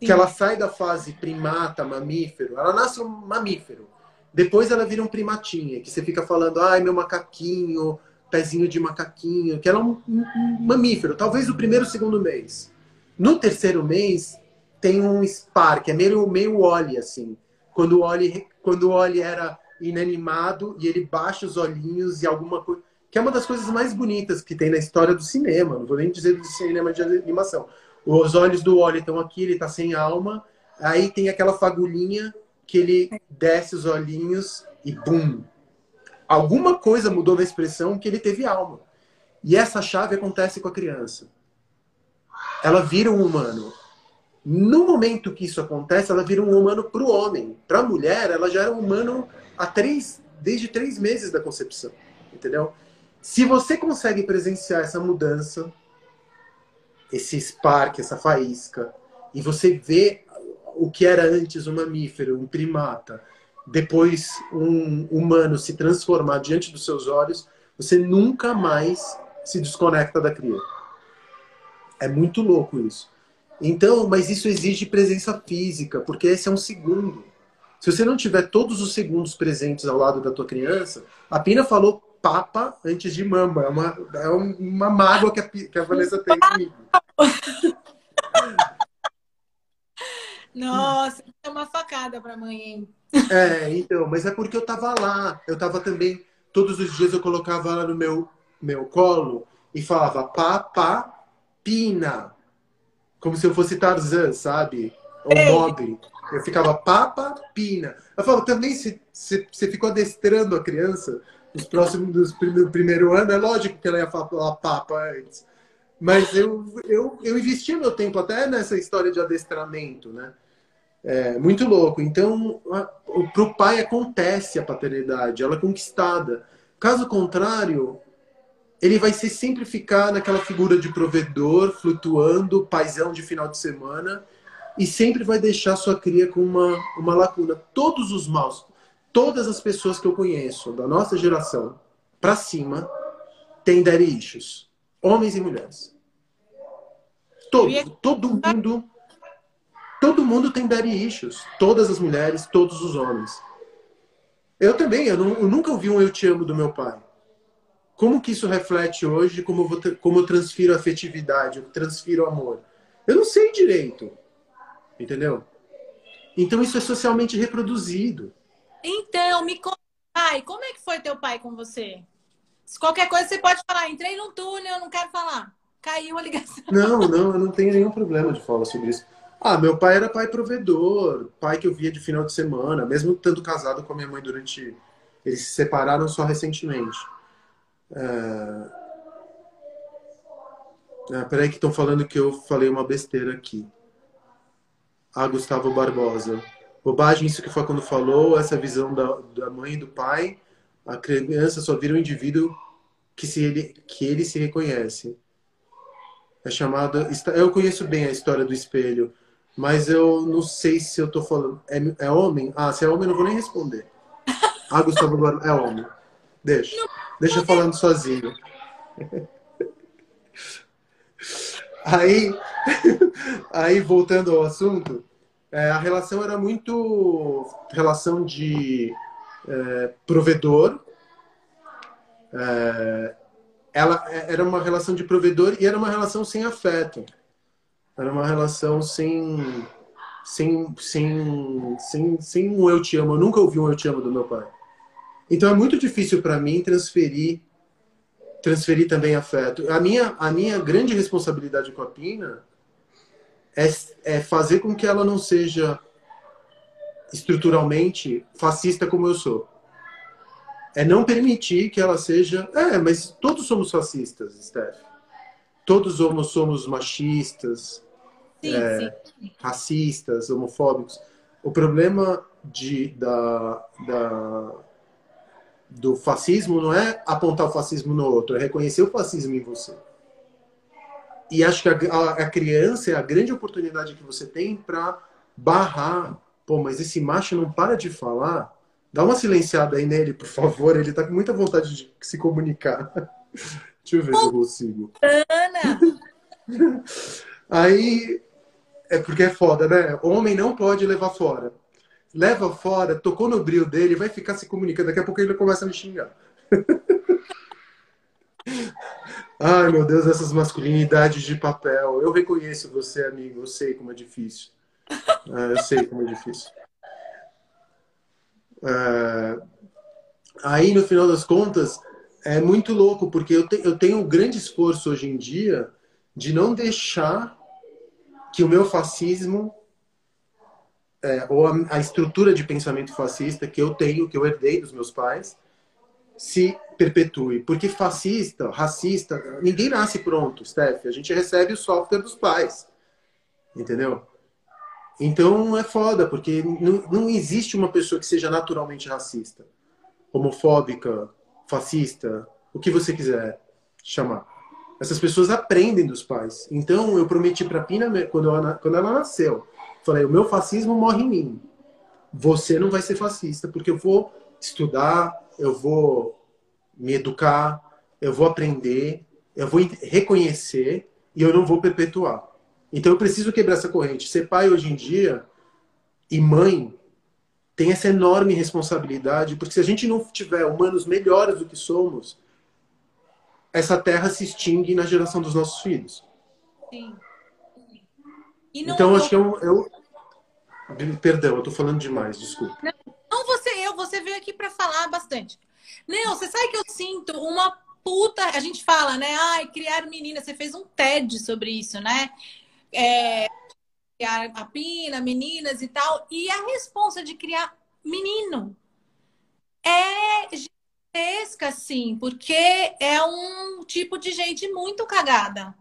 Sim. Que ela sai da fase primata, mamífero. Ela nasce um mamífero. Depois ela vira um primatinha, que você fica falando, ai, meu macaquinho, pezinho de macaquinho, que ela é um, um, um mamífero, talvez o primeiro ou segundo mês. No terceiro mês, tem um spark, é meio, meio Oli, assim. Quando o Oli, quando o Oli era inanimado e ele baixa os olhinhos e alguma coisa. Que é uma das coisas mais bonitas que tem na história do cinema, não vou nem dizer do cinema de animação. Os olhos do Oli estão aqui, ele está sem alma, aí tem aquela fagulhinha que ele desce os olhinhos e bum, alguma coisa mudou na expressão que ele teve alma. E essa chave acontece com a criança. Ela vira um humano. No momento que isso acontece, ela vira um humano para o homem. Para a mulher, ela já era um humano há três, desde três meses da concepção. Entendeu? Se você consegue presenciar essa mudança, esse spark, essa faísca, e você vê o que era antes um mamífero, um primata, depois um humano se transformar diante dos seus olhos, você nunca mais se desconecta da cria. É muito louco isso. Então, mas isso exige presença física, porque esse é um segundo. Se você não tiver todos os segundos presentes ao lado da tua criança, a Pina falou papa antes de mama. É uma, é uma mágoa que a, que a Vanessa tem comigo. Nossa, é uma facada para mãe, hein? É, então, mas é porque eu tava lá. Eu tava também, todos os dias eu colocava ela no meu, meu colo e falava papá, pina. Como se eu fosse Tarzan, sabe? Ou Mogli. Eu ficava papa, pina. Eu falava, também se você ficou adestrando a criança nos próximos dos primeiro, primeiro ano, é lógico que ela ia falar papa antes. Mas eu, eu, eu investi meu tempo até nessa história de adestramento, né? É muito louco. Então, para o pai acontece a paternidade, ela é conquistada. Caso contrário, ele vai ser sempre ficar naquela figura de provedor, flutuando, paisão de final de semana, e sempre vai deixar sua cria com uma, uma lacuna. Todos os maus, todas as pessoas que eu conheço, da nossa geração para cima, têm daddy issues. Homens e mulheres. Todo, todo mundo Todo mundo tem daddy issues. Todas as mulheres, todos os homens. Eu também, eu, não, eu, nunca ouvi um eu te amo do meu pai. Como que isso reflete hoje? Como eu, vou, como eu transfiro afetividade, eu transfiro amor? Eu não sei direito. Entendeu? Então isso é socialmente reproduzido. Então, me conta, pai, como é que foi teu pai com você? Se qualquer coisa você pode falar, entrei num túnel, eu não quero falar. Caiu a ligação. Não, não, eu não tenho nenhum problema de falar sobre isso. Ah, meu pai era pai provedor, pai que eu via de final de semana, mesmo estando casado com a minha mãe durante. Eles se separaram só recentemente. É... É, peraí que estão falando que eu falei uma besteira aqui. Ah, Gustavo Barbosa. Bobagem isso que foi quando falou, essa visão da, da mãe e do pai. A criança só vira um indivíduo que, se ele, que ele se reconhece. É chamada. Eu conheço bem a história do espelho. Mas eu não sei se eu tô falando. É, é homem? Ah, se é homem, eu não vou nem responder. Ah, Gustavo Guarani. É homem. Deixa. Deixa falando sozinho. Aí, aí voltando ao assunto, é, a relação era muito relação de é, provedor. É, ela era uma relação de provedor e era uma relação sem afeto. Era uma relação sem, sem, sem, sem, sem um eu te amo. Eu nunca ouvi um eu te amo do meu pai. Então é muito difícil para mim transferir transferir também afeto. A minha, a minha grande responsabilidade com a Pina é, é fazer com que ela não seja estruturalmente fascista como eu sou. É não permitir que ela seja. É, mas todos somos fascistas, Steph. Todos somos, somos machistas, sim, é, sim. racistas, homofóbicos. O problema de, da, da, do fascismo não é apontar o fascismo no outro, é reconhecer o fascismo em você. E acho que a, a, a criança é a grande oportunidade que você tem para barrar. Pô, mas esse macho não para de falar. Dá uma silenciada aí nele, por favor. Ele tá com muita vontade de se comunicar. Deixa eu ver se eu consigo. Ana! Aí, é porque é foda, né? Homem não pode levar fora. Leva fora, tocou no brilho dele, vai ficar se comunicando. Daqui a pouco ele começa a me xingar. Ai, meu Deus, essas masculinidades de papel. Eu reconheço você, amigo. Eu sei como é difícil. É, eu sei como é difícil. É... Aí, no final das contas, é muito louco, porque eu, eu tenho um grande esforço hoje em dia de não deixar que o meu fascismo é, ou a, a, estrutura de pensamento fascista que eu tenho, que eu herdei dos meus pais, se perpetue. Porque fascista, racista, ninguém nasce pronto, Steph. A gente recebe o software dos pais. Entendeu? Então é foda, porque não, não existe uma pessoa que seja naturalmente racista, homofóbica, fascista, o que você quiser chamar. Essas pessoas aprendem dos pais. Então eu prometi para Pina quando ela, quando ela nasceu, falei: o meu fascismo morre em mim. Você não vai ser fascista, porque eu vou estudar, eu vou me educar, eu vou aprender, eu vou reconhecer e eu não vou perpetuar. Então eu preciso quebrar essa corrente. Ser pai hoje em dia e mãe tem essa enorme responsabilidade, porque se a gente não tiver humanos melhores do que somos, essa terra se extingue na geração dos nossos filhos. Sim. Não, então, acho que eu, eu. Perdão, eu tô falando demais, desculpa. Não, não você, eu, você veio aqui para falar bastante. Não, você sabe que eu sinto uma puta. A gente fala, né? Ai, criar menina. Você fez um TED sobre isso, né? É, a pina, meninas e tal. E a responsa de criar menino é gigantesca, sim, porque é um tipo de gente muito cagada.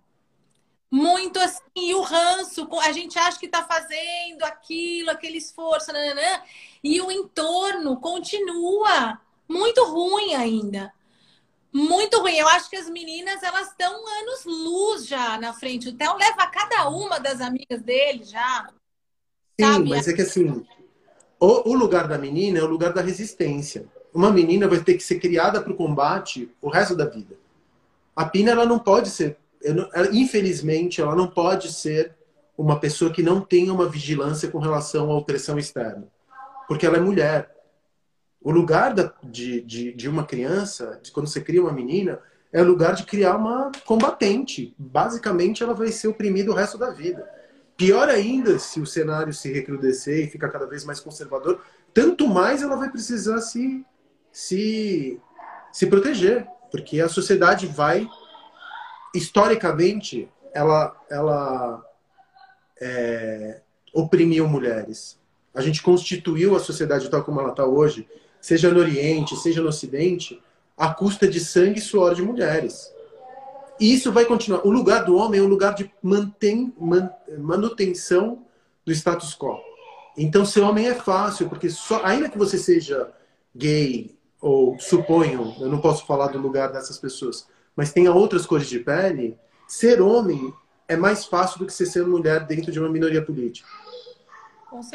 Muito assim, e o ranço, a gente acha que tá fazendo aquilo, aquele esforço, nananã, e o entorno continua muito ruim ainda. Muito ruim. Eu acho que as meninas elas estão anos luz já na frente. O Theo leva cada uma das amigas dele já. Sim, sabe? mas é que assim, o, o, lugar da menina é o lugar da resistência. Uma menina vai ter que ser criada para o combate o resto da vida. A Pina ela não pode ser, ela, infelizmente, ela não pode ser uma pessoa que não tenha uma vigilância com relação à opressão externa, porque ela é mulher. O lugar da, de, de, de uma criança, de quando você cria uma menina, é o lugar de criar uma combatente. Basicamente, ela vai ser oprimida o resto da vida. Pior ainda, se o cenário se recrudescer e ficar cada vez mais conservador, tanto mais ela vai precisar se, se, se proteger. Porque a sociedade vai, historicamente, ela, ela é, oprimiu mulheres. A gente constituiu a sociedade tal como ela está hoje seja no Oriente, seja no Ocidente, à custa de sangue e suor de mulheres. E isso vai continuar. O lugar do homem é um lugar de mantém, manutenção do status quo. Então, ser homem é fácil, porque só, ainda que você seja gay, ou suponho, eu não posso falar do lugar dessas pessoas, mas tenha outras cores de pele, ser homem é mais fácil do que ser mulher dentro de uma minoria política.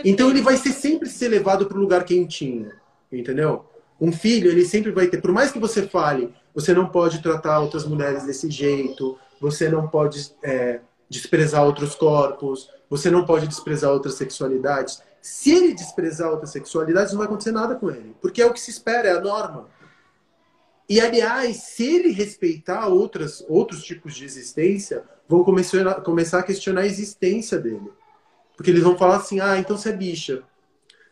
Então ele vai ser sempre ser levado para o lugar quentinho entendeu? Um filho, ele sempre vai ter, por mais que você fale, você não pode tratar outras mulheres desse jeito, você não pode é, desprezar outros corpos, você não pode desprezar outras sexualidades. Se ele desprezar outras sexualidades, não vai acontecer nada com ele, porque é o que se espera, é a norma. E, aliás, se ele respeitar outras, outros tipos de existência, vão começar, começar a questionar a existência dele. Porque eles vão falar assim, ah, então você é bicha.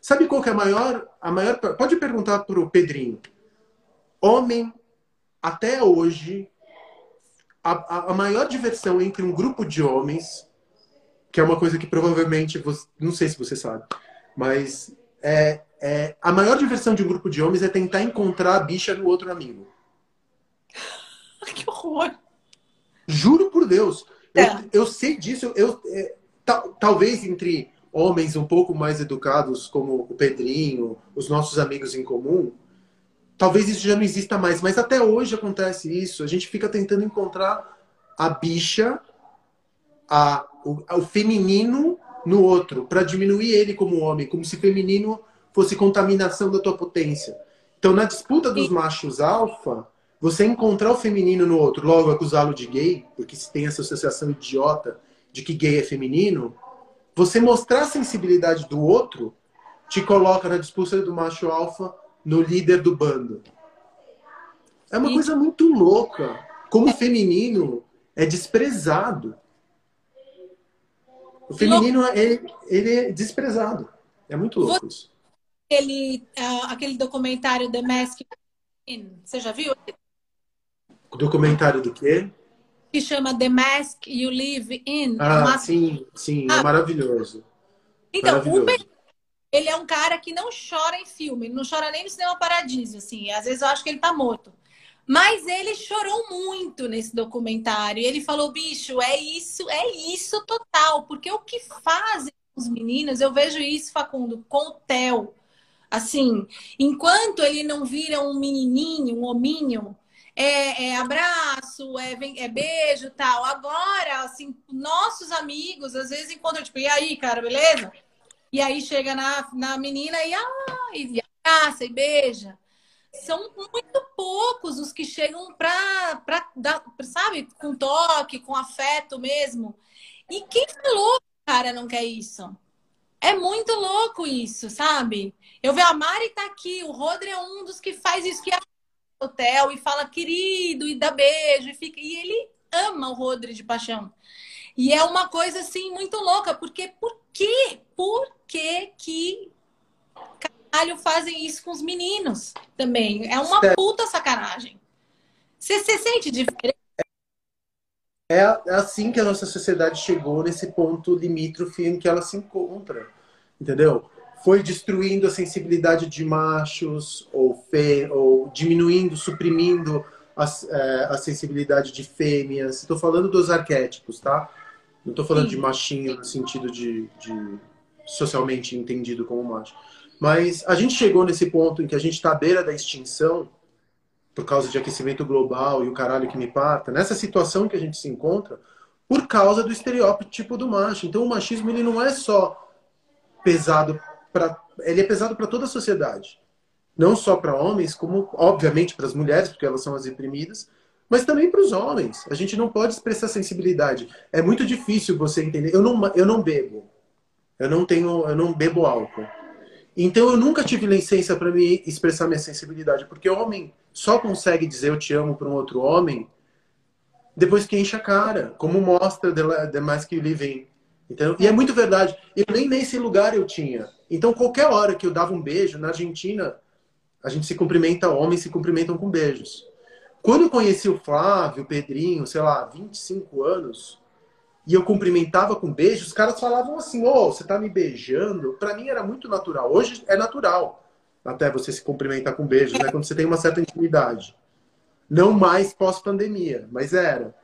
Sabe qual que é a maior, a maior. Pode perguntar para o Pedrinho. Homem, até hoje, a, a maior diversão entre um grupo de homens, que é uma coisa que provavelmente, você, não sei se você sabe, mas é, é, a maior diversão de um grupo de homens é tentar encontrar a bicha do outro amigo. que horror! Juro por Deus. É. Eu, eu, sei disso. Eu, eu é, tal, talvez entre homens um pouco mais educados, como o Pedrinho, os nossos amigos em comum, talvez isso já não exista mais. Mas até hoje acontece isso. A gente fica tentando encontrar a bicha, a, o, o feminino no outro, para diminuir ele como homem, como se feminino fosse contaminação da tua potência. Então, na disputa dos machos alfa, você encontrar o feminino no outro, logo acusá-lo de gay, porque se tem essa associação idiota de que gay é feminino, você mostrar a sensibilidade do outro te coloca na disputa do macho alfa no líder do bando. É uma coisa muito louca. Como o feminino é desprezado. O feminino, ele, ele é desprezado. É muito louco isso. Aquele, uh, aquele documentário The Mask, você já viu? O documentário do quê? Que chama The Mask You Live In. Ah, sim, sim, é ah. é maravilhoso. Então, maravilhoso. o ele é um cara que não chora em filme, ele não chora nem no cinema Paradiso, assim. Às vezes eu acho que ele tá morto. Mas ele chorou muito nesse documentário. Ele falou, bicho, é isso, é isso total. Porque o que fazem os meninos, eu vejo isso, Facundo, com o Theo. Assim, enquanto ele não vira um menininho, um hominho, é, é abraço, é, é beijo tal. Agora, assim, nossos amigos, às vezes encontram, tipo, e aí, cara, beleza? E aí chega na, na menina e, ah, e abraça e beija. São muito poucos os que chegam pra, pra sabe, com toque, com afeto mesmo. E quem falou que o cara não quer isso? É muito louco isso, sabe? Eu vejo a Mari tá aqui, o Rodri é um dos que faz isso, que é hotel e fala querido e dá beijo e fica e ele ama o Rodri de paixão. E é uma coisa assim muito louca, porque por quê? Por que que caralho fazem isso com os meninos também? É uma puta sacanagem. Você se sente diferente? É, é assim que a nossa sociedade chegou nesse ponto limítrofe em que ela se encontra, entendeu? foi destruindo a sensibilidade de machos ou, fê, ou diminuindo, suprimindo a, é, a sensibilidade de fêmeas. Estou falando dos arquétipos, tá? Não estou falando Sim. de machinho no sentido de, de, socialmente entendido como macho. Mas a gente chegou nesse ponto em que a gente está à beira da extinção por causa de aquecimento global e o caralho que me parta. Nessa situação que a gente se encontra por causa do estereótipo do macho. Então o machismo ele não é só pesado para ele é pesado para toda a sociedade. Não só para homens, como obviamente para as mulheres, porque elas são as reprimidas, mas também para os homens. A gente não pode expressar sensibilidade. É muito difícil você entender. Eu não, eu não bebo. Eu não tenho, eu não bebo álcool. Então eu nunca tive licença para me expressar minha sensibilidade, porque homem só consegue dizer eu te amo para um outro homem depois que enche a cara, como mostra You Live In. Então, e é muito verdade. Eu nem nesse lugar eu tinha. Então, qualquer hora que eu dava um beijo, na Argentina, a gente se cumprimenta, homens se cumprimentam com beijos. Quando eu conheci o Flávio, o Pedrinho, sei lá, 25 anos, e eu cumprimentava com beijos, os caras falavam assim: Ô, oh, você tá me beijando? Para mim era muito natural. Hoje é natural até você se cumprimentar com beijos, né? Quando você tem uma certa intimidade. Não mais pós-pandemia, mas era.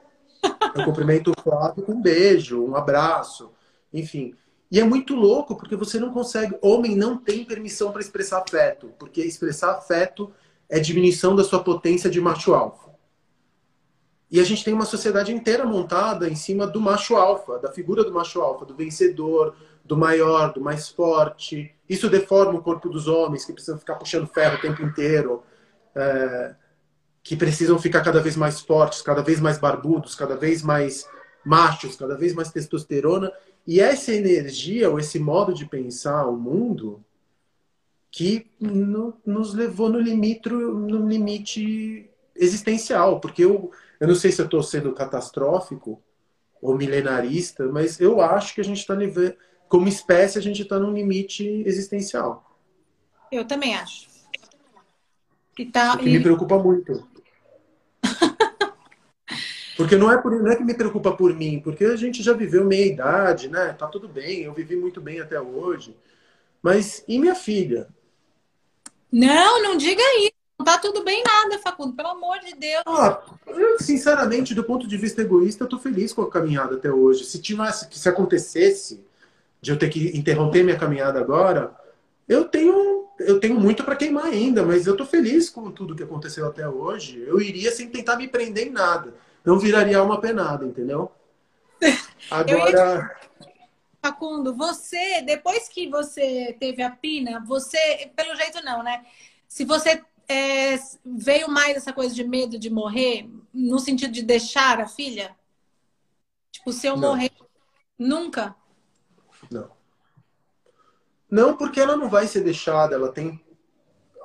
Eu cumprimento o Flávio com um beijo, um abraço, enfim. E é muito louco, porque você não consegue. Homem não tem permissão para expressar afeto, porque expressar afeto é diminuição da sua potência de macho alfa. E a gente tem uma sociedade inteira montada em cima do macho alfa, da figura do macho alfa, do vencedor, do maior, do mais forte. Isso deforma o corpo dos homens, que precisam ficar puxando ferro o tempo inteiro, é, que precisam ficar cada vez mais fortes, cada vez mais barbudos, cada vez mais machos, cada vez mais testosterona. E essa energia, ou esse modo de pensar o mundo, que no, nos levou no limite, no limite existencial. Porque eu, eu não sei se eu estou sendo catastrófico ou milenarista, mas eu acho que a gente está, como espécie, a gente está num limite existencial. Eu também acho. E tá, o que me preocupa muito. Porque não é, por, não é que me preocupa por mim, porque a gente já viveu meia idade, né? Tá tudo bem, eu vivi muito bem até hoje. Mas e minha filha? Não, não diga isso. Tá tudo bem nada, Facundo, pelo amor de Deus. Ah, eu, sinceramente, do ponto de vista egoísta, eu tô feliz com a caminhada até hoje. Se tivesse, se acontecesse de eu ter que interromper minha caminhada agora, eu tenho, eu tenho muito para queimar ainda, mas eu tô feliz com tudo que aconteceu até hoje. Eu iria sem tentar me prender em nada. Não viraria uma penada, entendeu? Agora. Facundo, você, depois que você teve a pina, você, pelo jeito não, né? Se você é, veio mais essa coisa de medo de morrer, no sentido de deixar a filha? Tipo, se eu não. morrer, nunca? Não. Não, porque ela não vai ser deixada, ela tem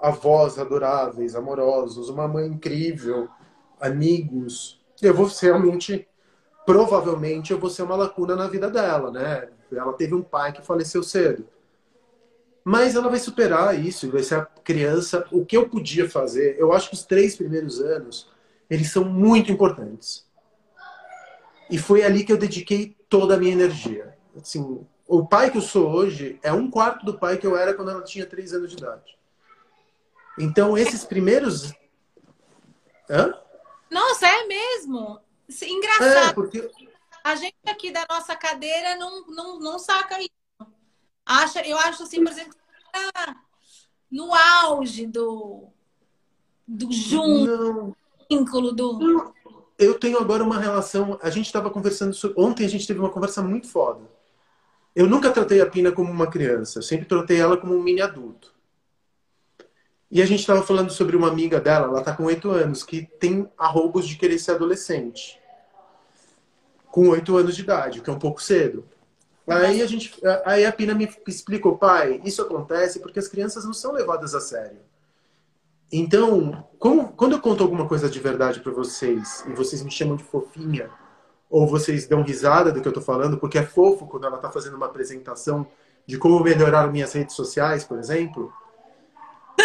avós adoráveis, amorosos, uma mãe incrível, amigos. Eu vou realmente, provavelmente, eu vou ser uma lacuna na vida dela, né? Ela teve um pai que faleceu cedo. Mas ela vai superar isso, vai ser a criança. O que eu podia fazer, eu acho que os três primeiros anos, eles são muito importantes. E foi ali que eu dediquei toda a minha energia. Assim, o pai que eu sou hoje é um quarto do pai que eu era quando ela tinha três anos de idade. Então, esses primeiros. Hã? Nossa, é mesmo? Engraçado. É, porque... A gente aqui da nossa cadeira não, não, não saca isso acha, eu acho assim, por exemplo, no auge do, do junto, vínculo do. Eu tenho agora uma relação. A gente estava conversando sobre. Ontem a gente teve uma conversa muito foda. Eu nunca tratei a Pina como uma criança, eu sempre tratei ela como um mini adulto. E a gente estava falando sobre uma amiga dela, ela está com oito anos, que tem arroubos de querer ser adolescente. Com oito anos de idade, o que é um pouco cedo. Aí a gente, aí a Pina me explicou, pai, isso acontece porque as crianças não são levadas a sério. Então, como, quando eu conto alguma coisa de verdade para vocês e vocês me chamam de fofinha ou vocês dão risada do que eu tô falando, porque é fofo quando ela tá fazendo uma apresentação de como melhorar minhas redes sociais, por exemplo,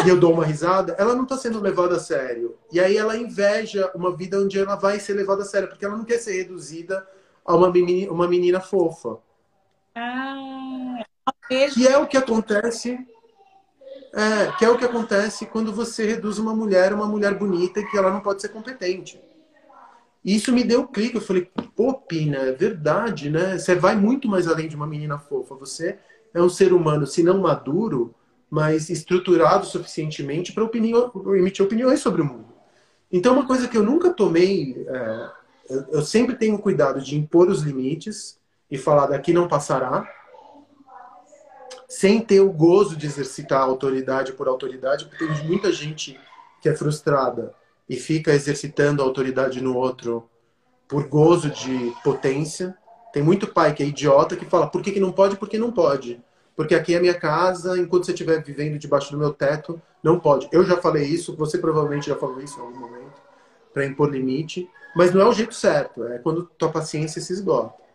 e eu dou uma risada, ela não está sendo levada a sério. E aí ela inveja uma vida onde ela vai ser levada a sério, porque ela não quer ser reduzida a uma menina, uma menina fofa. Ah, que é o que acontece. É, que é o que acontece quando você reduz uma mulher a uma mulher bonita que ela não pode ser competente. Isso me deu um clique. Eu falei, pô, Pina, é verdade, né? Você vai muito mais além de uma menina fofa. Você é um ser humano, se não maduro, mas estruturado suficientemente para emitir opiniões sobre o mundo. Então, uma coisa que eu nunca tomei, é, eu sempre tenho cuidado de impor os limites e falar daqui não passará, sem ter o gozo de exercitar autoridade por autoridade, porque tem muita gente que é frustrada e fica exercitando a autoridade no outro por gozo de potência. Tem muito pai que é idiota que fala por que, que não pode, porque não pode. Porque aqui é minha casa, enquanto você estiver vivendo debaixo do meu teto, não pode. Eu já falei isso, você provavelmente já falou isso em algum momento, para impor limite, mas não é o jeito certo, é quando tua paciência se esgota.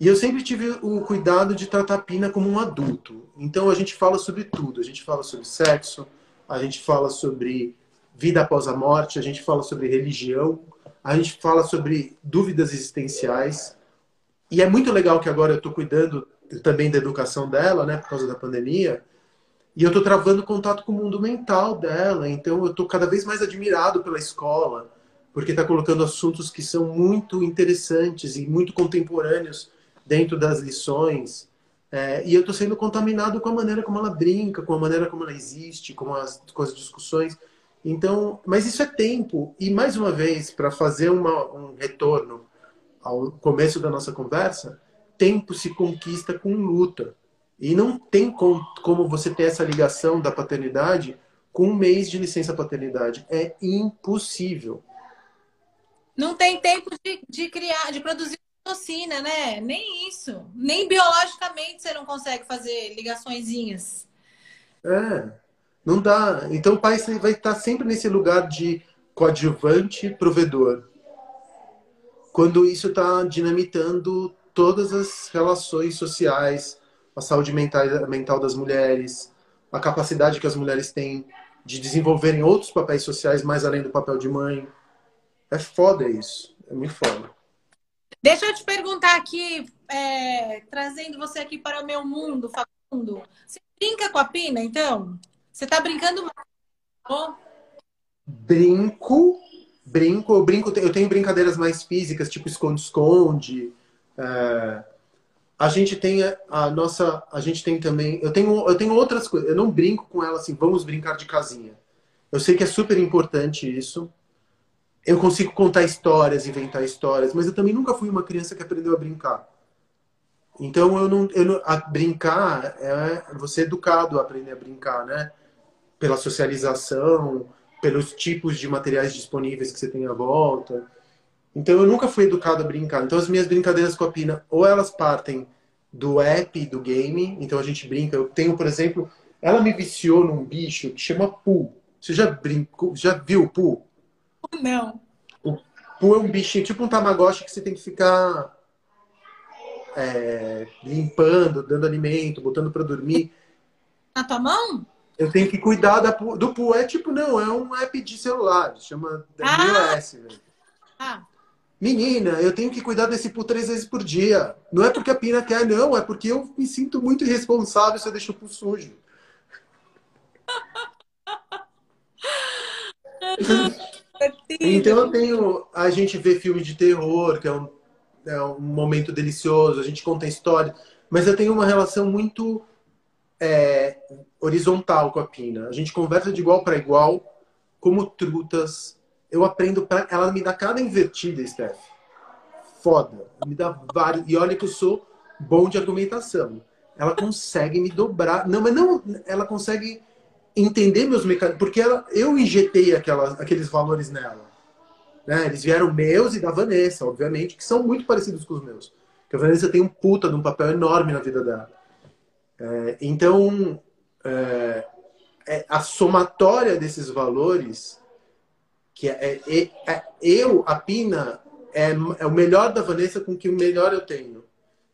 E eu sempre tive o cuidado de tratar a Pina como um adulto. Então a gente fala sobre tudo. A gente fala sobre sexo, a gente fala sobre vida após a morte, a gente fala sobre religião, a gente fala sobre dúvidas existenciais. E é muito legal que agora eu estou cuidando também da educação dela, né, por causa da pandemia. E eu estou travando contato com o mundo mental dela. Então eu estou cada vez mais admirado pela escola, porque está colocando assuntos que são muito interessantes e muito contemporâneos dentro das lições. É, e eu estou sendo contaminado com a maneira como ela brinca, com a maneira como ela existe, com as, com as discussões. Então, mas isso é tempo. E mais uma vez, para fazer uma, um retorno ao começo da nossa conversa, tempo se conquista com luta. E não tem com, como você ter essa ligação da paternidade com um mês de licença paternidade. É impossível. Não tem tempo de, de criar, de produzir ocitocina, né? Nem isso. Nem biologicamente você não consegue fazer ligaçõezinhas. É, não dá. Então o pai vai estar sempre nesse lugar de coadjuvante provedor. Quando isso está dinamitando todas as relações sociais, a saúde mental, mental das mulheres, a capacidade que as mulheres têm de desenvolverem outros papéis sociais mais além do papel de mãe. É foda isso. É muito foda. Deixa eu te perguntar aqui, é, trazendo você aqui para o meu mundo, mundo. Você brinca com a Pina, então? Você tá brincando mais? Brinco, brinco, eu brinco, eu tenho brincadeiras mais físicas, tipo esconde-esconde. É... A gente tem a, nossa, a gente tem também, eu tenho, eu tenho outras coisas. Eu não brinco com ela assim, vamos brincar de casinha. Eu sei que é super importante isso. Eu consigo contar histórias, inventar histórias, mas eu também nunca fui uma criança que aprendeu a brincar. Então eu não, eu não a brincar é você é educado a aprender a brincar, né? Pela socialização, pelos tipos de materiais disponíveis que você tem à volta. Então eu nunca fui educado a brincar. Então as minhas brincadeiras com a Pina, ou elas partem do app do game, então a gente brinca. Eu tenho, por exemplo, ela me viciou num bicho que chama Poo. Você já brincou, já viu Poo? Não. O Poo é um bichinho, tipo um Tamagotchi que você tem que ficar é, limpando, dando alimento, botando para dormir. Na tua mão? Eu tenho que cuidar da, do Poo. É tipo, não, é um app de celular, chama ah. iOS. Ah. Menina, eu tenho que cuidar desse Poo três vezes por dia. Não é porque a Pina quer, não, é porque eu me sinto muito irresponsável se eu deixo o Poo sujo. então eu tenho. A gente vê filme de terror, que é um é um momento delicioso, a gente conta história, mas eu tenho uma relação muito é, horizontal com a Pina. A gente conversa de igual para igual, como trutas. Eu aprendo para ela me dá cada invertida, Steph. Foda. Me dá vários. E olha que eu sou bom de argumentação. Ela consegue me dobrar. Não, mas não. Ela consegue entender meus mecanismos. Porque ela, eu injetei aquelas, aqueles valores nela. Né? Eles vieram meus e da Vanessa, obviamente, que são muito parecidos com os meus. Porque a Vanessa tem um puta de um papel enorme na vida dela. É, então, é, é, a somatória desses valores, que é, é, é eu, a Pina, é, é, o melhor da Vanessa com que o melhor eu tenho.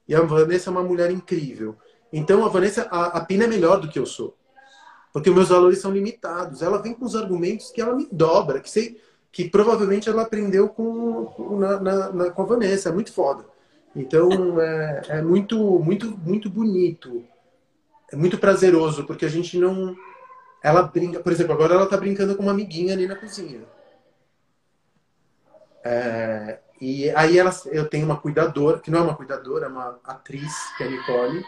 E a Vanessa é uma mulher incrível. Então, a Vanessa, a, a Pina é melhor do que eu sou. Porque meus valores são limitados. Ela vem com os argumentos que ela me dobra, que sei que provavelmente ela aprendeu com, na, na, na, com a Vanessa. É muito foda. Então é, é muito, muito, muito bonito. É muito prazeroso, porque a gente não. Ela brinca, por exemplo, agora ela tá brincando com uma amiguinha ali na cozinha. É, e aí ela, eu tenho uma cuidadora, que não é uma cuidadora, é uma atriz, que é a Nicole,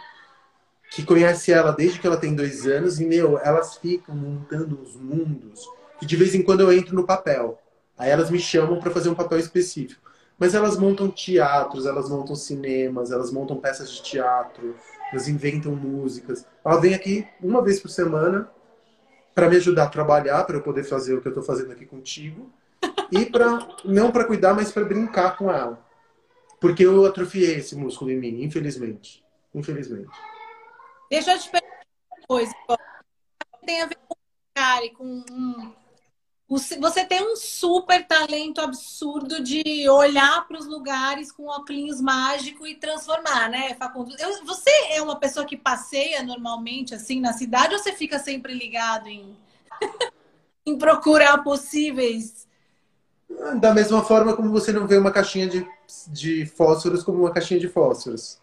que conhece ela desde que ela tem dois anos, e, meu, elas ficam montando os mundos, que de vez em quando eu entro no papel. Aí elas me chamam para fazer um papel específico. Mas elas montam teatros, elas montam cinemas, elas montam peças de teatro, elas inventam músicas. Ela vem aqui uma vez por semana para me ajudar a trabalhar, para eu poder fazer o que eu estou fazendo aqui contigo. E para não para cuidar, mas para brincar com ela. Porque eu atrofiei esse músculo em mim, infelizmente. Infelizmente. Deixa eu te perguntar uma coisa. Tem a ver com Kari, com um você tem um super talento absurdo de olhar para os lugares com óculos mágico e transformar, né, Facundo? Eu, você é uma pessoa que passeia normalmente assim na cidade ou você fica sempre ligado em, em procurar possíveis? Da mesma forma como você não vê uma caixinha de, de fósforos como uma caixinha de fósforos.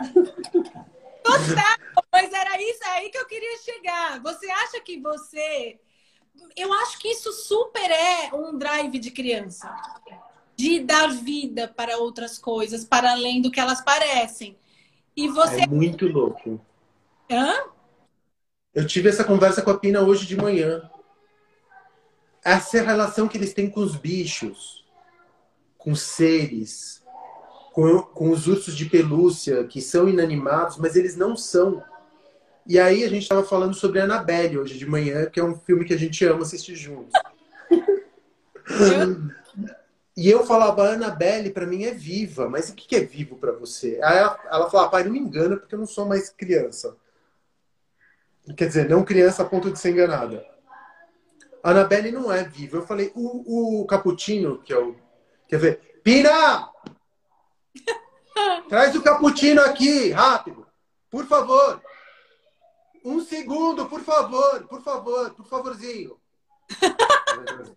Total! Mas era isso aí que eu queria chegar. Você acha que você eu acho que isso super é um drive de criança. De dar vida para outras coisas, para além do que elas parecem. E você. É muito louco. Hã? Eu tive essa conversa com a Pina hoje de manhã. Essa é a relação que eles têm com os bichos, com seres, com, com os ursos de pelúcia, que são inanimados, mas eles não são. E aí a gente estava falando sobre Annabelle hoje de manhã, que é um filme que a gente ama assistir juntos. e eu falava, Annabelle para mim é viva, mas o que é vivo para você? Aí ela, ela falava, pai, não me engana porque eu não sou mais criança. Quer dizer, não criança a ponto de ser enganada. A Annabelle não é viva. Eu falei, o, o Cappuccino, que é o. Quer ver? Pina! Traz o Cappuccino aqui, rápido! Por favor! Um segundo, por favor, por favor, por favorzinho.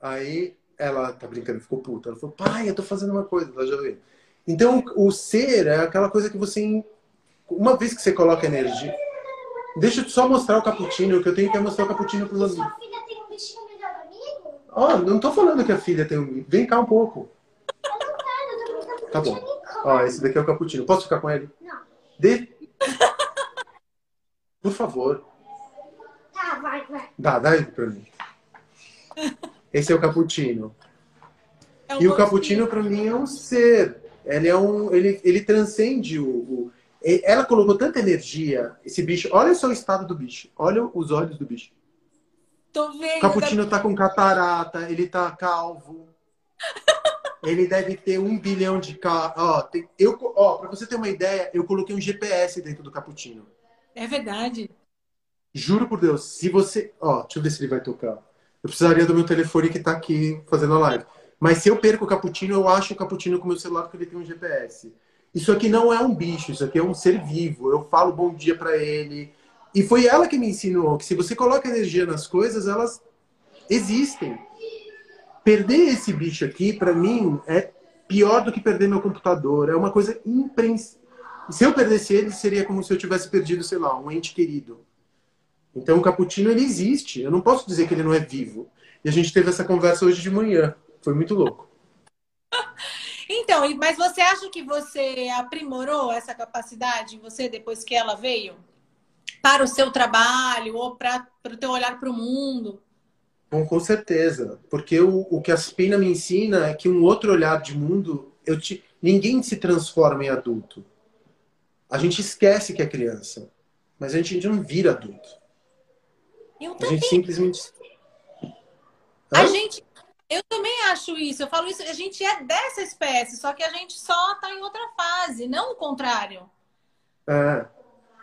Aí ela tá brincando, ficou puta. Ela falou, pai, eu tô fazendo uma coisa, ela já veio. Então, o ser é aquela coisa que você uma vez que você coloca energia. Deixa eu só mostrar o cappuccino, que eu tenho que mostrar o cappuccino para os Sua filha tem um bichinho melhor amigo? Ó, oh, não tô falando que a filha tem um. Vem cá um pouco. Eu não quero, eu tô brincando com Tá bom. Ó, esse daqui é o cappuccino. Posso ficar com ele? Não. Dê. Por favor. Tá, vai, vai. Dá, dá ele pra mim. Esse é o cappuccino. É E o cappuccino para mim é um ser. Ele é um, ele, ele transcende o, o- Ela colocou tanta energia. Esse bicho. Olha só o estado do bicho. Olha os olhos do bicho. Tô vendo. O cappuccino tá com catarata. Ele tá calvo. Ele deve ter um bilhão de ca... Ó, tem... eu, ó, para você ter uma ideia, eu coloquei um GPS dentro do cappuccino. É verdade. Juro por Deus, se você. Ó, deixa eu ver se ele vai tocar. Eu precisaria do meu telefone que tá aqui fazendo a live. Mas se eu perco o cappuccino, eu acho o cappuccino com o meu celular porque ele tem um GPS. Isso aqui não é um bicho, isso aqui é um ser vivo. Eu falo bom dia pra ele. E foi ela que me ensinou que se você coloca energia nas coisas, elas existem. Perder esse bicho aqui, pra mim, é pior do que perder meu computador. É uma coisa imprens... Se eu perdesse ele, seria como se eu tivesse perdido, sei lá, um ente querido. Então o cappuccino ele existe. Eu não posso dizer que ele não é vivo. E a gente teve essa conversa hoje de manhã. Foi muito louco. Então, mas você acha que você aprimorou essa capacidade, você, depois que ela veio? Para o seu trabalho ou para o teu olhar para o mundo? Bom, com certeza. Porque o, o que a Spina me ensina é que um outro olhar de mundo, eu te... ninguém se transforma em adulto. A gente esquece que é criança. Mas a gente não vira adulto. Eu A também. gente simplesmente. A Hã? gente, eu também acho isso. Eu falo isso, a gente é dessa espécie, só que a gente só tá em outra fase, não o contrário. É.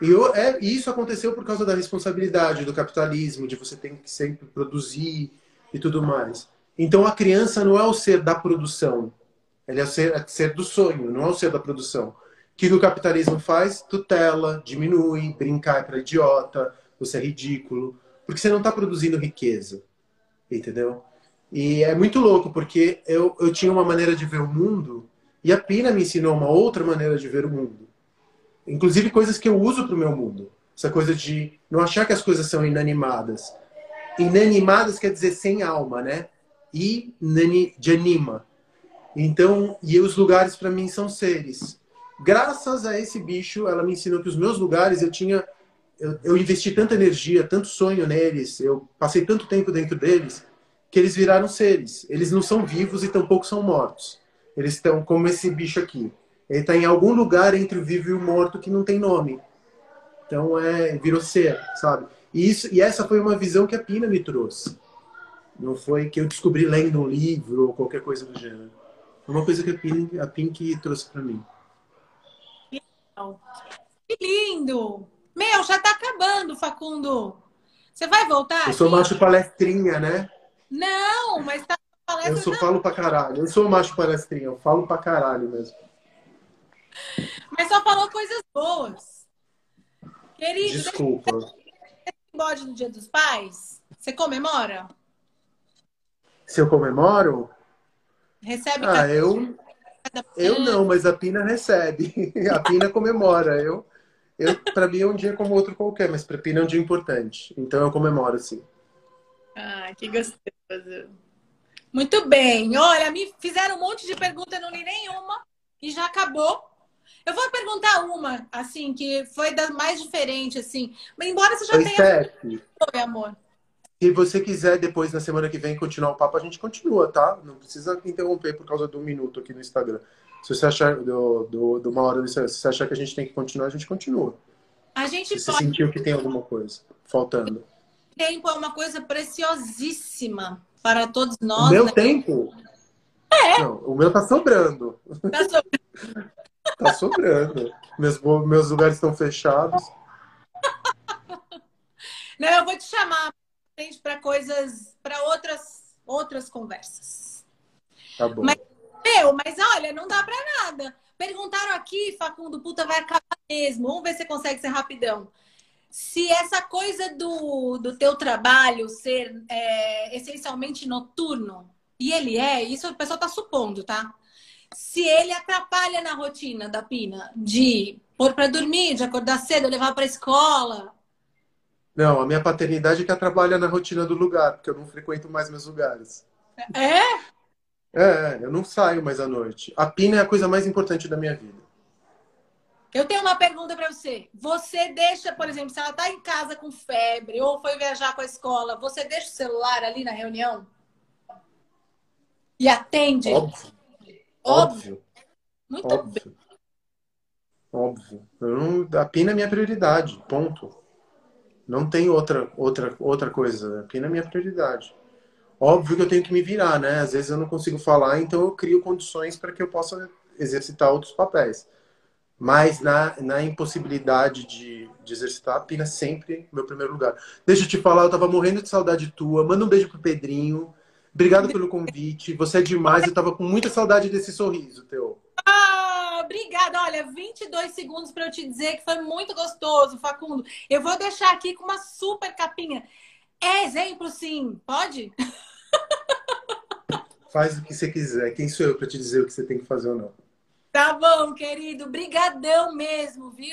E eu- é, isso aconteceu por causa da responsabilidade do capitalismo, de você ter que sempre produzir e tudo mais. Então a criança não é o ser da produção, ele é o ser, é o ser do sonho, não é o ser da produção. O que o capitalismo faz? Tutela, diminui, brincar é para idiota, você é ridículo, porque você não está produzindo riqueza, entendeu? E é muito louco, porque eu, eu tinha uma maneira de ver o mundo e a Pina me ensinou uma outra maneira de ver o mundo. Inclusive coisas que eu uso para o meu mundo. Essa coisa de não achar que as coisas são inanimadas. Inanimadas quer dizer sem alma, né? E de anima. Então, e os lugares para mim são seres. Graças a esse bicho, ela me ensinou que os meus lugares eu tinha. Eu, eu investi tanta energia, tanto sonho neles, eu passei tanto tempo dentro deles, que eles viraram seres. Eles não são vivos e tampouco são mortos. Eles estão como esse bicho aqui. Ele está em algum lugar entre o vivo e o morto que não tem nome. Então é virou ser, sabe? E isso e essa foi uma visão que a Pina me trouxe. Não foi que eu descobri lendo um livro ou qualquer coisa do gênero. Foi uma coisa que a Pink, a Pink trouxe para mim. Que lindo! Meu, já tá acabando, Facundo. Você vai voltar? Eu sou aqui? macho palestrinha, né? Não, mas tá palestra. Eu sou não, falo pra caralho. Eu sou macho palestrinha, eu falo pra caralho mesmo. Mas só falou coisas boas. Querido, Desculpa. esse bode do Dia dos Pais, você comemora? Se eu comemoro? Recebe Ah, eu Eu não, mas a Pina recebe. A Pina comemora. Eu, eu para mim é um dia como outro qualquer, mas para Pina é um dia importante. Então eu comemoro sim. Ah, que gostoso. Muito bem. Olha, me fizeram um monte de perguntas, eu não li nenhuma e já acabou. Eu vou perguntar uma, assim, que foi da mais diferente, assim. Embora você já Oi, tenha Steph, foi, amor. se você quiser depois na semana que vem continuar o papo, a gente continua, tá? Não precisa interromper por causa do minuto aqui no Instagram. Se você achar do, do, do uma hora Instagram, se você achar que a gente tem que continuar, a gente continua. A gente Se você pode. sentiu que tem alguma coisa faltando. Tempo é uma coisa preciosíssima para todos O nós. meu né? tempo? Não, o meu tá sobrando. Tá so- Tá sobrando. Meus, meus lugares estão fechados. Não, eu vou te chamar para coisas, para outras, outras conversas. Tá bom. Mas- Meu, mas olha, não dá pra nada. Perguntaram aqui, Facundo, puta, vai acabar mesmo. Vamos ver se você consegue ser rapidão. Se essa coisa do, do teu trabalho ser é, essencialmente noturno, e ele é, isso o pessoal tá supondo, tá? Se ele atrapalha na rotina da Pina de pôr para dormir, de acordar cedo, levar para escola. Não, a minha paternidade é que ela trabalha na rotina do lugar, porque eu não frequento mais meus lugares. É? É, eu não saio mais à noite. A Pina é a coisa mais importante da minha vida. Eu tenho uma pergunta para você. Você deixa, por exemplo, se ela está em casa com febre ou foi viajar com a escola, você deixa o celular ali na reunião? E atende? Óbvio. Óbvio. Muito Óbvio. bem. Óbvio. Eu não... A Pina é minha prioridade. Ponto. Não tem outra, outra, outra coisa. A Pina é minha prioridade. Óbvio que eu tenho que me virar, né? Às vezes eu não consigo falar, então eu crio condições para que eu possa exercitar outros papéis. Mas na, na impossibilidade de, de exercitar, a Pina é sempre meu primeiro lugar. Deixa eu te falar, eu tava morrendo de saudade tua. Manda um beijo pro Pedrinho. Obrigado pelo convite. Você é demais. Eu tava com muita saudade desse sorriso teu. Ah, obrigada. Olha, 22 segundos para eu te dizer que foi muito gostoso, Facundo. Eu vou deixar aqui com uma super capinha. É exemplo, sim. Pode? Faz o que você quiser. Quem sou eu para te dizer o que você tem que fazer ou não? Tá bom, querido. Brigadão mesmo, viu?